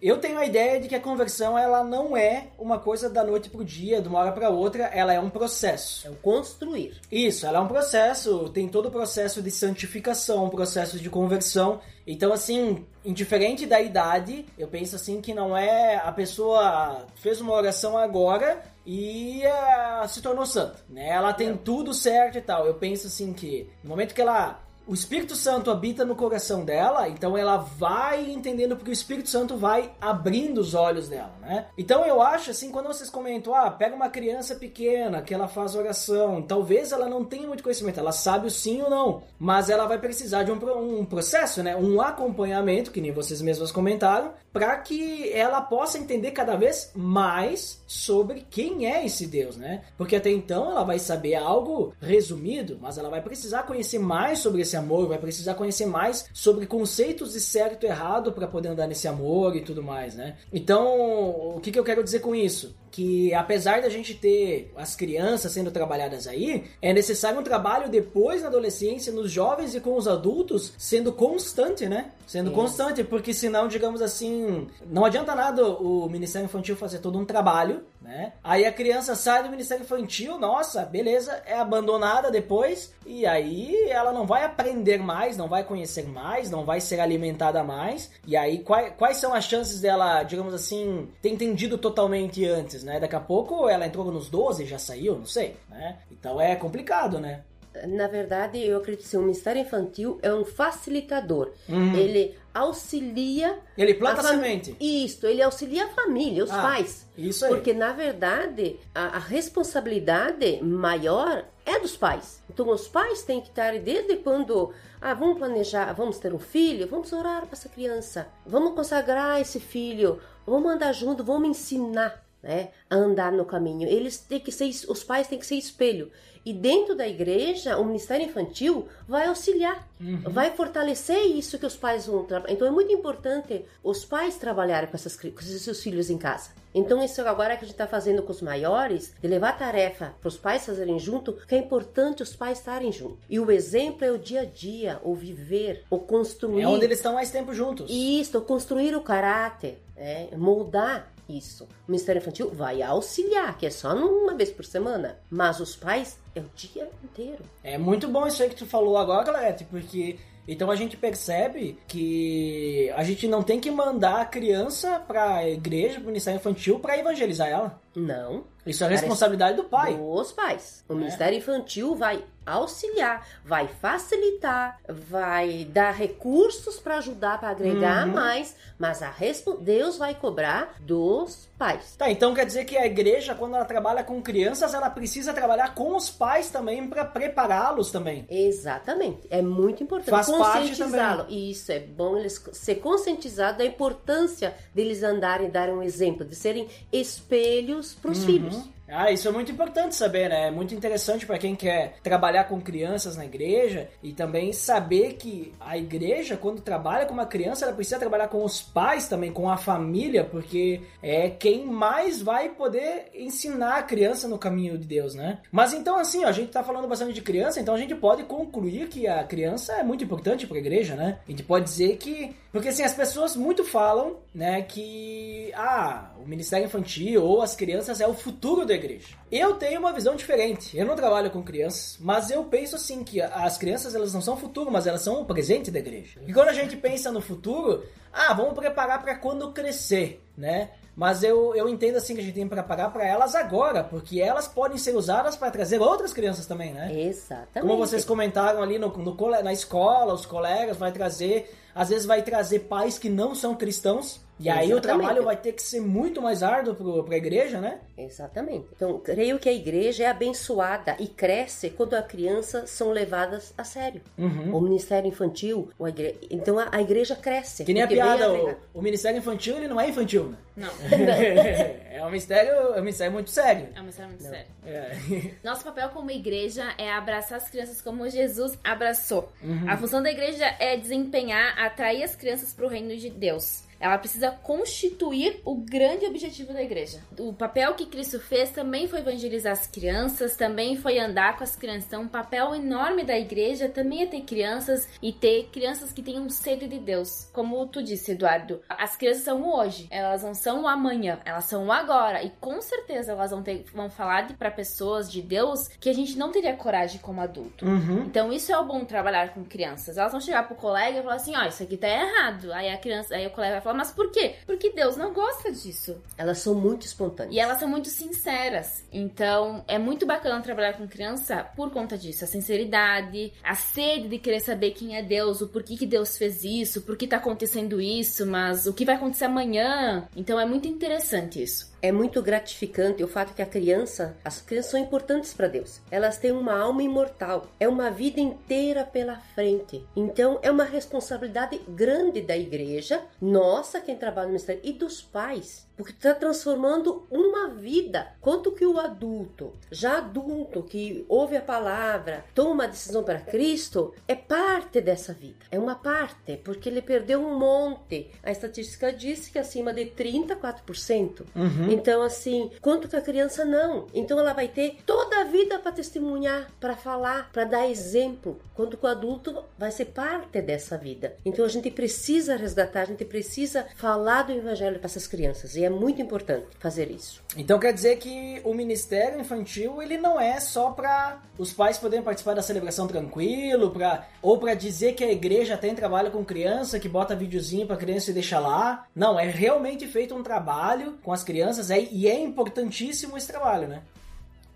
Eu tenho a ideia de que a conversão ela não é uma coisa da noite pro dia, de uma hora para outra, ela é um processo. É o construir. Isso, ela é um processo, tem todo o processo de santificação, processo de conversão. Então, assim, indiferente da idade, eu penso assim que não é a pessoa fez uma oração agora e eh, se tornou santa, né? Ela tem tudo certo e tal. Eu penso assim que no momento que ela o Espírito Santo habita no coração dela, então ela vai entendendo porque o Espírito Santo vai abrindo os olhos dela, né? Então eu acho assim, quando vocês comentam, ah, pega uma criança pequena que ela faz oração, talvez ela não tenha muito conhecimento, ela sabe o sim ou não, mas ela vai precisar de um, um processo, né? Um acompanhamento, que nem vocês mesmos comentaram, para que ela possa entender cada vez mais sobre quem é esse Deus, né? Porque até então ela vai saber algo resumido, mas ela vai precisar conhecer mais sobre esse amor, vai precisar conhecer mais sobre conceitos de certo e errado para poder andar nesse amor e tudo mais, né? Então, o que, que eu quero dizer com isso? Que apesar da gente ter as crianças sendo trabalhadas aí, é necessário um trabalho depois na adolescência, nos jovens e com os adultos, sendo constante, né? Sendo constante, porque senão, digamos assim, não adianta nada o Ministério Infantil fazer todo um trabalho, né? Aí a criança sai do Ministério Infantil, nossa, beleza, é abandonada depois, e aí ela não vai aprender mais, não vai conhecer mais, não vai ser alimentada mais, e aí quais, quais são as chances dela, digamos assim, ter entendido totalmente antes, né? Daqui a pouco ela entrou nos 12 e já saiu, não sei, né? Então é complicado, né? Na verdade, eu acredito que o Ministério Infantil é um facilitador. Uhum. Ele auxilia. Ele planta a fam- semente. Isso, ele auxilia a família, os Ah, pais. Isso aí. Porque, na verdade, a, a responsabilidade maior é dos pais. Então, os pais têm que estar desde quando. Ah, vamos planejar, vamos ter um filho, vamos orar para essa criança, vamos consagrar esse filho, vamos andar junto, vamos ensinar. Né, a andar no caminho. Eles têm que ser, os pais têm que ser espelho. E dentro da igreja, o Ministério Infantil vai auxiliar, vai fortalecer isso que os pais vão trabalhar. Então é muito importante os pais trabalharem com, essas, com esses seus filhos em casa. Então isso agora que a gente está fazendo com os maiores, de levar a tarefa para os pais fazerem junto, que é importante os pais estarem juntos. E o exemplo é o dia a dia, o viver, o construir. É onde eles estão mais tempo juntos. Isso, construir o caráter, né? moldar isso. O Ministério Infantil vai auxiliar, que é só uma vez por semana, mas os pais é o dia inteiro. É muito bom isso aí que tu falou agora, Clarete, porque então a gente percebe que a gente não tem que mandar a criança pra igreja, pro Ministério Infantil, pra evangelizar ela. Não. Isso é responsabilidade do pai. Dos pais. O É. Ministério Infantil vai auxiliar, vai facilitar, vai dar recursos para ajudar, para agregar Uhum. mais, mas a Deus vai cobrar dos pais. Tá, então quer dizer que a igreja, quando ela trabalha com crianças, ela precisa trabalhar com os pais também pra prepará-los também. Exatamente. É muito importante Faz parte conscientizá-lo. Isso é bom eles ser conscientizados da importância deles andarem e darem um exemplo, de serem espelhos para Uhum. os filhos. Ah, isso é muito importante saber, né? É muito interessante para quem quer trabalhar com crianças na igreja e também saber que a igreja, quando trabalha com uma criança, ela precisa trabalhar com os pais também, com a família, porque é quem mais vai poder ensinar a criança no caminho de Deus, né? Mas então, assim, ó, a gente tá falando bastante de criança, então a gente pode concluir que a criança é muito importante para a igreja, né? A gente pode dizer que. Porque assim, as pessoas muito falam, né, que. Ah, o ministério infantil ou as crianças é o futuro da igreja. Eu tenho uma visão diferente. Eu não trabalho com crianças, mas eu penso assim que as crianças elas não são o futuro, mas elas são o presente da igreja. E quando a gente pensa no futuro, ah, vamos preparar para quando crescer, né? Mas eu, eu entendo assim que a gente tem que preparar para elas agora, porque elas podem ser usadas para trazer outras crianças também, né? Exatamente. Como vocês comentaram ali no, no na escola, os colegas vai trazer, às vezes vai trazer pais que não são cristãos, e aí o Exatamente. trabalho vai ter que ser muito mais árduo pro, pra igreja, né? Exatamente. Então, creio que a igreja é abençoada e cresce quando as crianças são levadas a sério. Uhum. O ministério infantil, a igre... então a, a igreja cresce. Que nem a piada, o, o Ministério Infantil ele não é infantil, né? Não, é um mistério, é um mistério muito sério. é uma história muito Não. séria. É. Nosso papel como igreja é abraçar as crianças como Jesus abraçou. Uhum. A função da igreja é desempenhar, atrair as crianças para o reino de Deus. Ela precisa constituir o grande objetivo da igreja. O papel que Cristo fez também foi evangelizar as crianças, também foi andar com as crianças. Então, um papel enorme da igreja também é ter crianças e ter crianças que tenham sede de Deus. Como tu disse, Eduardo, as crianças são o hoje, elas não são o amanhã, elas são o agora. E com certeza elas vão, ter, vão falar para pessoas de Deus que a gente não teria coragem como adulto. Uhum. Então isso é o bom trabalhar com crianças. Elas vão chegar pro colega e falar assim, ó, isso aqui tá errado. Aí a criança, aí o colega vai falar, mas por quê? Porque Deus não gosta disso. Elas são muito espontâneas. E elas são muito sinceras. Então, é muito bacana trabalhar com criança por conta disso. A sinceridade, a sede de querer saber quem é Deus, o porquê que Deus fez isso, por que tá acontecendo isso, mas o que vai acontecer amanhã. Então, é muito interessante isso. É muito gratificante o fato que a criança, as crianças são importantes para Deus. Elas têm uma alma imortal, é uma vida inteira pela frente. Então é uma responsabilidade grande da igreja, nossa, quem trabalha no ministério, e dos pais, porque está transformando uma vida. Quanto que o adulto, já adulto, que ouve a palavra, toma uma decisão para Cristo, é parte dessa vida. É uma parte, porque ele perdeu um monte. A estatística diz que acima de 34%. Uhum. Então, assim, quanto que a criança não? Então, ela vai ter toda a vida para testemunhar, para falar, para dar exemplo. Quanto que o adulto vai ser parte dessa vida. Então, a gente precisa resgatar, a gente precisa falar do evangelho para essas crianças. E é muito importante fazer isso. Então quer dizer que o ministério infantil ele não é só para os pais poderem participar da celebração tranquilo, para ou para dizer que a igreja tem trabalho com criança, que bota videozinho para criança e deixa lá. Não, é realmente feito um trabalho com as crianças é, e é importantíssimo esse trabalho, né?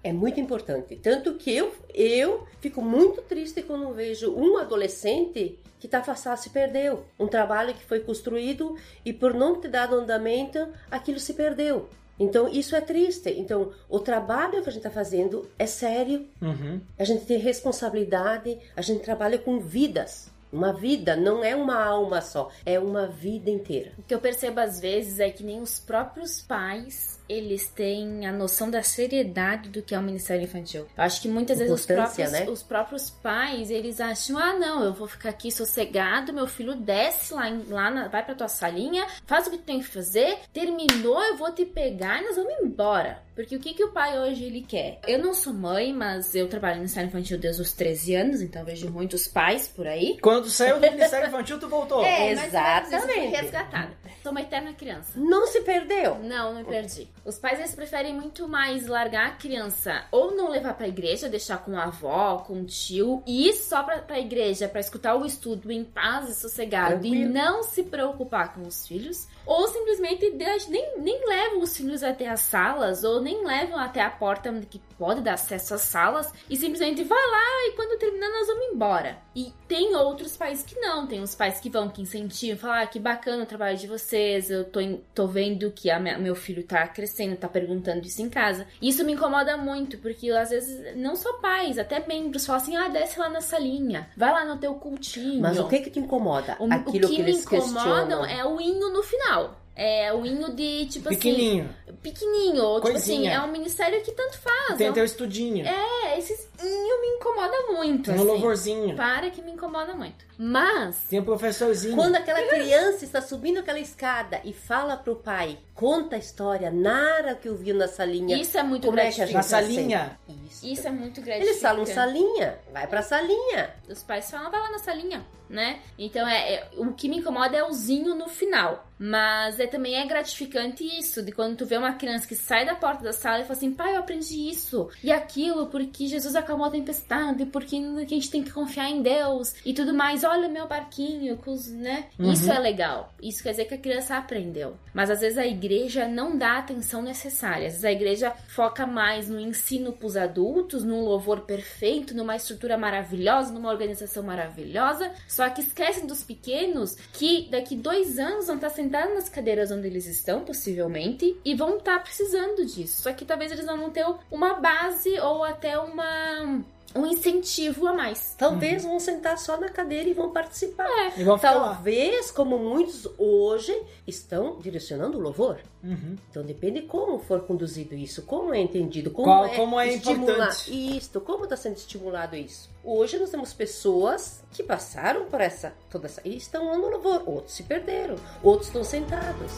É muito importante. Tanto que eu, eu fico muito triste quando vejo um adolescente que está afastado, se perdeu. Um trabalho que foi construído e por não ter dado andamento, aquilo se perdeu. Então, isso é triste. Então, o trabalho que a gente está fazendo é sério. Uhum. A gente tem responsabilidade, a gente trabalha com vidas. Uma vida não é uma alma só, é uma vida inteira. O que eu percebo às vezes é que nem os próprios pais eles têm a noção da seriedade do que é o Ministério Infantil. Eu acho que muitas vezes os próprios, né? os próprios pais, eles acham, ah, não, eu vou ficar aqui sossegado, meu filho desce lá, lá na- vai pra tua salinha, faz o que tu tem que fazer, terminou, eu vou te pegar e nós vamos embora. Porque o que, que o pai hoje ele quer? Eu não sou mãe, mas eu trabalho no Ministério Infantil desde os 13 anos, então eu vejo muitos pais por aí. Quando saiu do Ministério Infantil, tu voltou. É, menos isso, Exatamente. resgatada. Sou uma eterna criança. Não se perdeu. Não, não me perdi. Os pais eles preferem muito mais largar a criança ou não levar pra igreja, deixar com a avó, com o tio, e ir só pra, pra igreja pra escutar o estudo em paz e sossegado e Tranquilo. não se preocupar com os filhos, ou simplesmente nem, nem levam os filhos até as salas, ou nem levam até a porta que pode dar acesso às salas, e simplesmente vai lá e quando terminar nós vamos embora. E tem outros pais que não, tem os pais que vão, que incentivam, falar ah, que bacana o trabalho de vocês, eu tô, tô vendo que a minha- meu filho tá crescendo, tá perguntando isso em casa. Isso me incomoda muito, porque às vezes não só pais, até membros falam assim, ah, desce lá na salinha, vai lá no teu cultinho. Mas o que que te incomoda? O, Aquilo o que, que, me eles incomodam questionam. é o hino no final. É o hino de, tipo Pequenininho. assim, pequenininho, ou tipo assim, Coisinha. é um ministério que tanto faz. Tem é um- teu estudinho. é, esses inho me incomoda muito, Tem um assim. louvorzinho. Para que me incomoda muito. Mas, Tem um professorzinho. Quando aquela criança está subindo aquela escada e fala pro pai, conta a história, narra o que ouviu na salinha. isso é muito Como é que a gente Na gratificante. salinha. Isso. Isso é muito gratificante. Eles falam salinha, vai pra salinha. Os pais falam, vai lá na salinha, né? Então, é, é- o que me incomoda é o zinho no final. Mas é, também é gratificante isso, de quando tu vê uma criança que sai da porta da sala e fala assim, pai, eu aprendi isso e aquilo, porque Jesus acalmou a tempestade, porque a gente tem que confiar em Deus e tudo mais. Olha o meu barquinho, né? Uhum. Isso é legal. Isso quer dizer que a criança aprendeu. Mas às vezes a igreja não dá a atenção necessária. Às vezes a igreja foca mais no ensino pros adultos, num louvor perfeito, numa estrutura maravilhosa, numa organização maravilhosa. Só que esquecem dos pequenos que daqui dois anos vão estar sentados nas cadeiras onde eles estão, possivelmente, e vão estar precisando disso. Só que talvez eles não vão ter uma base ou até uma um incentivo a mais. Talvez vão sentar só na cadeira e vão participar. E vão. Talvez, como muitos hoje, estão direcionando o louvor. Uhum. Então depende como for conduzido isso, como é entendido, como Qual- é, como é estimular importante. isto, como está sendo estimulado isso. Hoje nós temos pessoas que passaram por essa toda essa e estão no louvor, outros se perderam, outros estão sentados.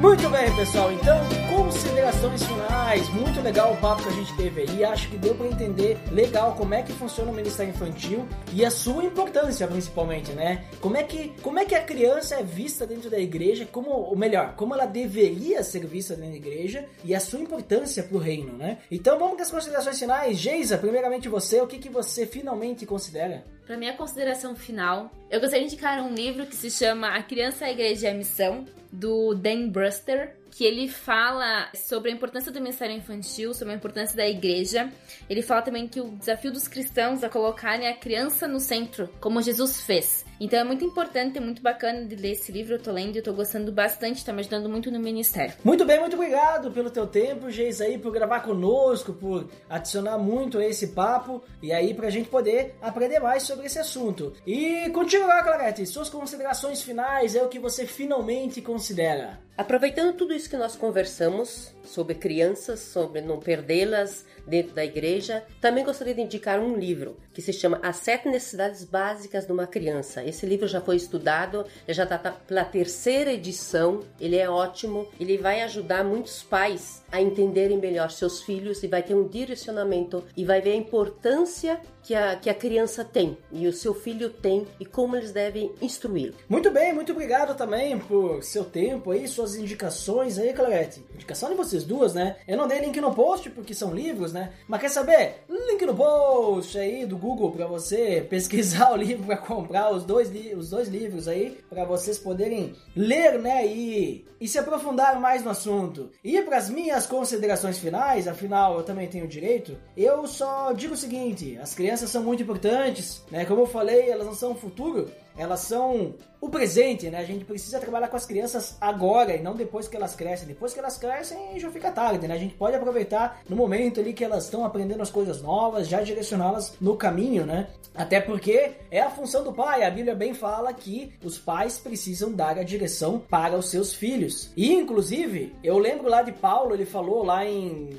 Muito bem, pessoal. Então, considerações finais. Muito legal o papo que a gente teve aí. Acho que deu pra entender legal como é que funciona o Ministério Infantil e a sua importância, principalmente, né? Como é que, como é que a criança é vista dentro da igreja, como, ou melhor, como ela deveria ser vista dentro da igreja e a sua importância pro reino, né? Então, vamos com as considerações finais. Geisa, primeiramente você, o que, que você finalmente considera? Para minha consideração final, eu gostaria de indicar um livro que se chama A Criança, a Igreja e a Missão, do Dan Bruster, que ele fala sobre a importância do ministério infantil, sobre a importância da igreja. Ele fala também que o desafio dos cristãos é colocarem a criança no centro, como Jesus fez. Então é muito importante, é muito bacana de ler esse livro, eu tô lendo e eu tô gostando bastante, tá me ajudando muito no ministério. Muito bem, muito obrigado pelo teu tempo, Geis, aí, por gravar conosco, por adicionar muito a esse papo e aí pra gente poder aprender mais sobre esse assunto. E contigo agora, Clarete, suas considerações finais é o que você finalmente considera. Aproveitando tudo isso que nós conversamos sobre crianças, sobre não perdê-las dentro da igreja, também gostaria de indicar um livro que se chama As Sete Necessidades Básicas de uma Criança. Esse livro já foi estudado, já está pela terceira edição, ele é ótimo, ele vai ajudar muitos pais a entenderem melhor seus filhos e vai ter um direcionamento e vai ver a importância que a, que a criança tem e o seu filho tem e como eles devem instruí-lo. Muito bem, muito obrigado também por seu tempo aí, suas indicações aí, Clarete. Indicação de vocês duas, né? Eu não dei link no post porque são livros, né? Mas quer saber? Link no post aí do Google pra você pesquisar o livro pra comprar os dois, os dois livros aí para vocês poderem ler, né, e, e se aprofundar mais no assunto. E para as minhas considerações finais, afinal eu também tenho direito, eu só digo o seguinte: as crianças são muito importantes, né? Como eu falei, elas não são o futuro, elas são o presente, né? A gente precisa trabalhar com as crianças agora e não depois que elas crescem. Depois que elas crescem, já fica tarde, né? A gente pode aproveitar no momento ali que elas estão aprendendo as coisas novas, já direcioná-las no caminho, né? Até porque é a função do pai. A Bíblia bem fala que os pais precisam dar a direção para os seus filhos. E, inclusive, eu lembro lá de Paulo, ele falou lá em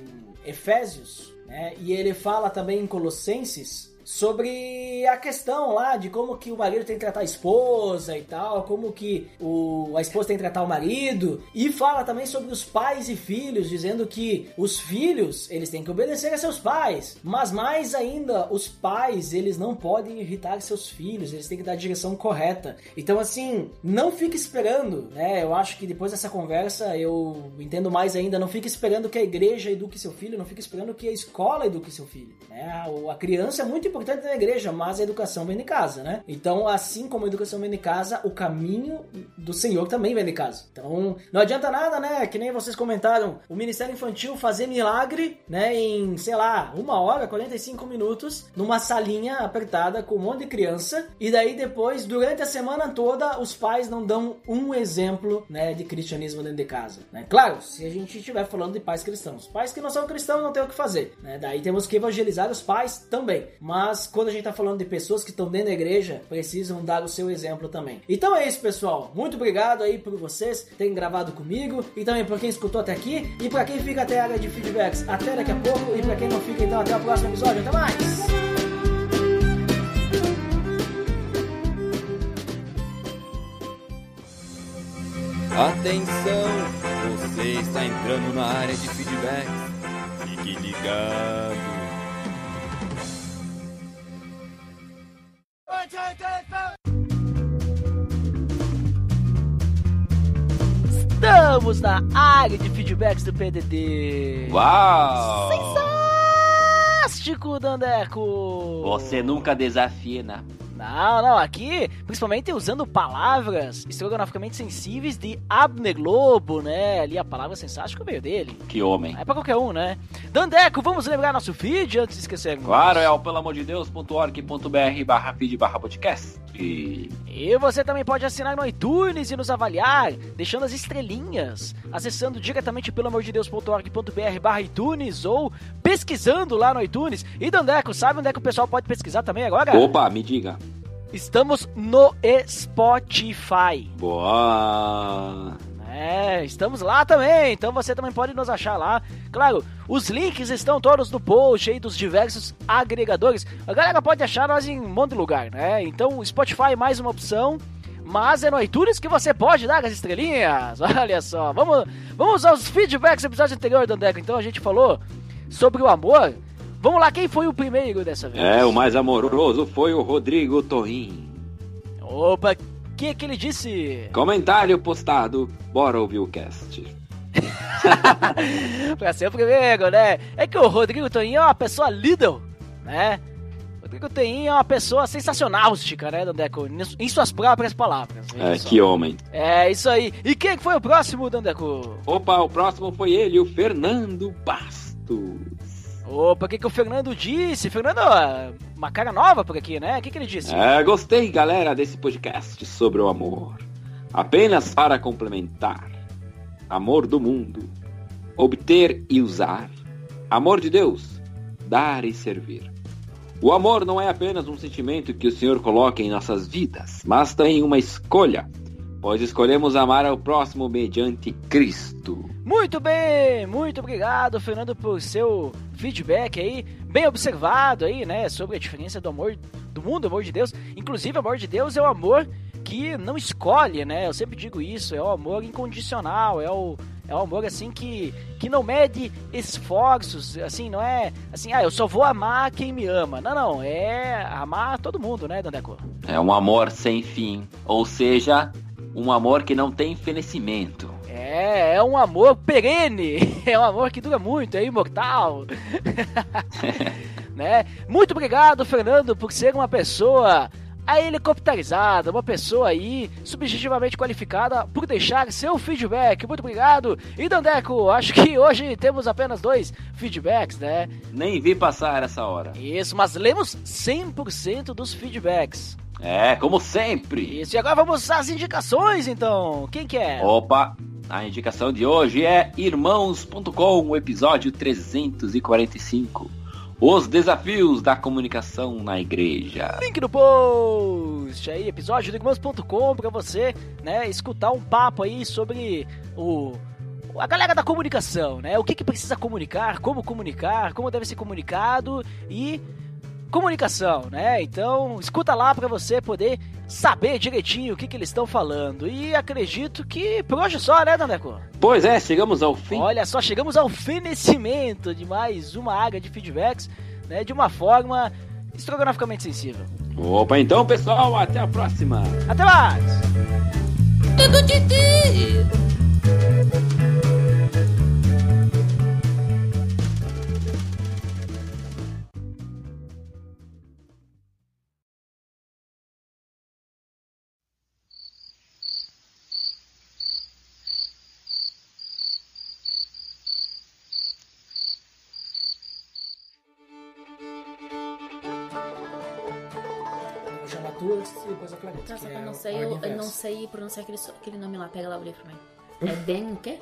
Efésios, né? E ele fala também em Colossenses sobre a questão lá de como que o marido tem que tratar a esposa e tal, como que o, a esposa tem que tratar o marido, e fala também sobre os pais e filhos, dizendo que os filhos, eles têm que obedecer a seus pais, mas mais ainda, os pais, eles não podem irritar seus filhos, eles têm que dar a direção correta. Então assim, não fique esperando, né? Eu acho que depois dessa conversa eu entendo mais ainda, não fique esperando que a igreja eduque seu filho, não fique esperando que a escola eduque seu filho, né? A criança é muito importante na igreja, mas a educação vem de casa, né? Então, assim como a educação vem de casa, o caminho do Senhor também vem de casa. Então, não adianta nada, né? Que nem vocês comentaram, o Ministério Infantil fazer milagre, né? Em, sei lá, uma hora, 45 minutos, numa salinha apertada com um monte de criança, e daí depois, durante a semana toda, os pais não dão um exemplo, né? De cristianismo dentro de casa, né? Claro, se a gente estiver falando de pais cristãos. Pais que não são cristãos não tem o que fazer, né? Daí temos que evangelizar os pais também. Mas mas quando a gente tá falando de pessoas que estão dentro da igreja, precisam dar o seu exemplo também. Então é isso, pessoal. Muito obrigado aí por vocês terem gravado comigo e também por quem escutou até aqui e para quem fica até a área de feedbacks. Até daqui a pouco e para quem não fica, então até o próximo episódio. Até mais! Atenção, você está entrando na área de feedback. Fique ligado. Estamos na área de feedbacks do PDD. Uau! Fantástico, Dandeco! Você nunca desafia na não, não, aqui, principalmente usando palavras estrogonoficamente sensíveis de Abner Globo, né? Ali a palavra sensástica veio dele. Que homem. É pra qualquer um, né? Dandeco, vamos lembrar nosso feed antes de esquecermos. Claro, é o pelamordedeus.org.br barra feed barra podcast. E... você também pode assinar no iTunes e nos avaliar, deixando as estrelinhas, acessando diretamente pelamordedeus.org.br barra iTunes ou pesquisando lá no iTunes. E Dandeco, sabe onde é que o pessoal pode pesquisar também agora? Opa, me diga. Estamos no Spotify. Boa! É, estamos lá também, então você também pode nos achar lá. Claro, os links estão todos no post aí dos diversos agregadores. A galera pode achar nós em um monte de lugar, né? Então, o Spotify é mais uma opção. Mas é no iTunes que você pode dar as estrelinhas. Olha só, vamos, vamos aos feedbacks do episódio anterior, Dandeco. Então a gente falou sobre o amor. Vamos lá, quem foi o primeiro dessa vez? É, o mais amoroso foi o Rodrigo Torrim. Opa, que, que ele disse? Comentário postado, bora ouvir o cast. pra ser o primeiro, né? É que o Rodrigo Toninho é uma pessoa líder, né? Rodrigo Toninho é uma pessoa sensacional, né, Dandeco? Em suas próprias palavras. É, que homem. É, isso aí. E quem foi o próximo, Dandeco? Opa, o próximo foi ele, o Fernando Bastos. Opa, o que, que o Fernando disse? Fernando, uma cara nova por aqui, né? O que, que ele disse? É, gostei, galera, desse podcast sobre o amor. Apenas para complementar: amor do mundo, obter e usar. Amor de Deus, dar e servir. O amor não é apenas um sentimento que o Senhor coloca em nossas vidas, mas também uma escolha pois escolhemos amar ao próximo mediante Cristo. Muito bem, muito obrigado, Fernando, por seu feedback aí, bem observado aí, né, sobre a diferença do amor do mundo, amor de Deus. Inclusive, o amor de Deus é o amor que não escolhe, né? Eu sempre digo isso, é o amor incondicional, é o é um amor assim que, que não mede esforços, assim, não é assim, ah, eu só vou amar quem me ama. Não, não, é amar todo mundo, né, Dandeco? É um amor sem fim, ou seja, um amor que não tem fenecimento. É, é um amor perene, é um amor que dura muito, é imortal. né? Muito obrigado, Fernando, por ser uma pessoa a helicopterizada, uma pessoa aí subjetivamente qualificada por deixar seu feedback. Muito obrigado. E Dandeco, acho que hoje temos apenas dois feedbacks, né? Nem vi passar essa hora. Isso, mas lemos 100% dos feedbacks. É, como sempre. Isso, e agora vamos às indicações, então. Quem que é? Opa, a indicação de hoje é Irmãos.com, episódio 345. Os desafios da comunicação na igreja. Link no post aí, episódio do irmãos.com pra você, né, escutar um papo aí sobre o a galera da comunicação, né? O que, que precisa comunicar, como comunicar, como deve ser comunicado e comunicação, né? Então, escuta lá para você poder saber direitinho o que, que eles estão falando. E acredito que por hoje só, né, Dandeco? Pois é, chegamos ao fim. Olha só, chegamos ao fenecimento de mais uma área de feedbacks, né? De uma forma estrogonoficamente sensível. Opa, então, pessoal, até a próxima. Até mais! Tudo de ti. Sei pronunciar aquele, aquele nome lá. Pega lá o livro pra mim. É Den o quê?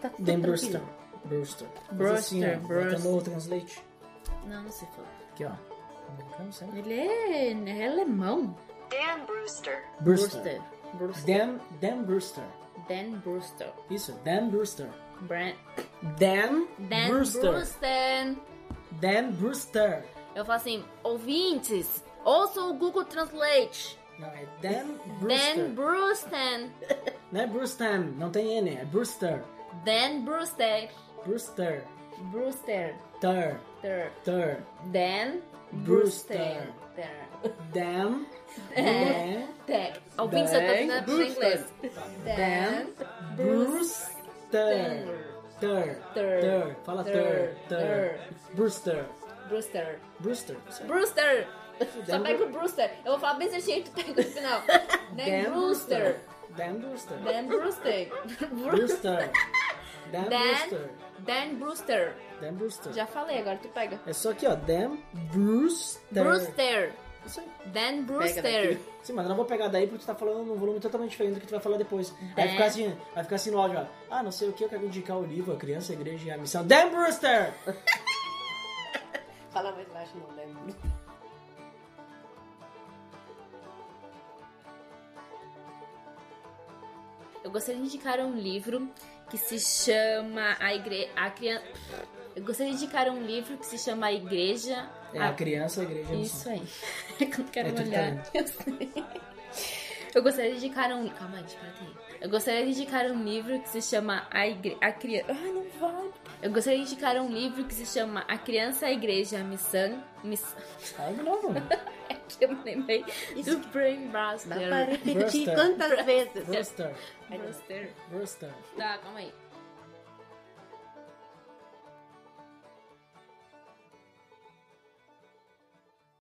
Tá tudo Dan tranquilo. Brewster. Brewster. Brewster, assim, ó, Brewster. no Translate. Não, não sei falar. Aqui, ó. Americano, sabe? Ele é, é alemão. Dan Brewster. Brewster. Brewster. Dan, Dan Brewster. Dan Brewster. Isso, Dan Brewster. Brand. Dan, Dan Brewster. Brewster. Dan Brewster. Eu falo assim, ouvintes, ouçam o Google Translate. Não, é Dan Brewster. Dan Brewster. Não é Brewster, não tem N, é Brewster. Dan Brewster. Brewster. Brewster. Ter. Ter. Ter. Dan Brewster. Ter. Dan. É. Ter. Ouvintes, eu tô Dan tentando inglês. Dan. Brewster. Ter. Ter. Fala Ter. Ter. Ter. Brewster. Brewster. Brewster. Brewster. Só Dan pega o Brewster. Eu vou falar bem certinho, tu pega no final. Dan Brewster. Dan Brewster. Dan Brewster. Brewster. Dan Dan. Brewster. Dan Brewster. Dan Brewster. Já falei, agora tu pega. É só aqui, ó. Dan Brewster. Brewster. Isso aí. Dan Brewster. Sim, mas eu não vou pegar daí porque tu tá falando num volume totalmente diferente do que tu vai falar depois. Vai Dan. ficar assim, vai ficar assim no áudio, ó. Ah, não sei o que, eu quero indicar o livro, a criança, a igreja e a missão. Dan Brewster! Fala mais baixo, não lembro. Eu gostaria de indicar um livro que se chama A Igreja. A Criança. Eu gostaria de indicar um livro que se chama A Igreja. É a criança, a igreja e a missão. Isso aí. Quando quero É olhar. talento. Eu sei. Eu gostaria de indicar um. Calma aí, espera aí. Eu gostaria de indicar um livro que se chama A Igreja. A Criança. Ai, não vai. Eu gostaria de indicar um livro que se chama A Criança, a Igreja, a Missão. Missão. Fala de novo. É que eu me lembrei Isso. do Brain Dá Buster. pra repetir quantas vezes? Brewster. Buster. Brewster. Tá, calma aí.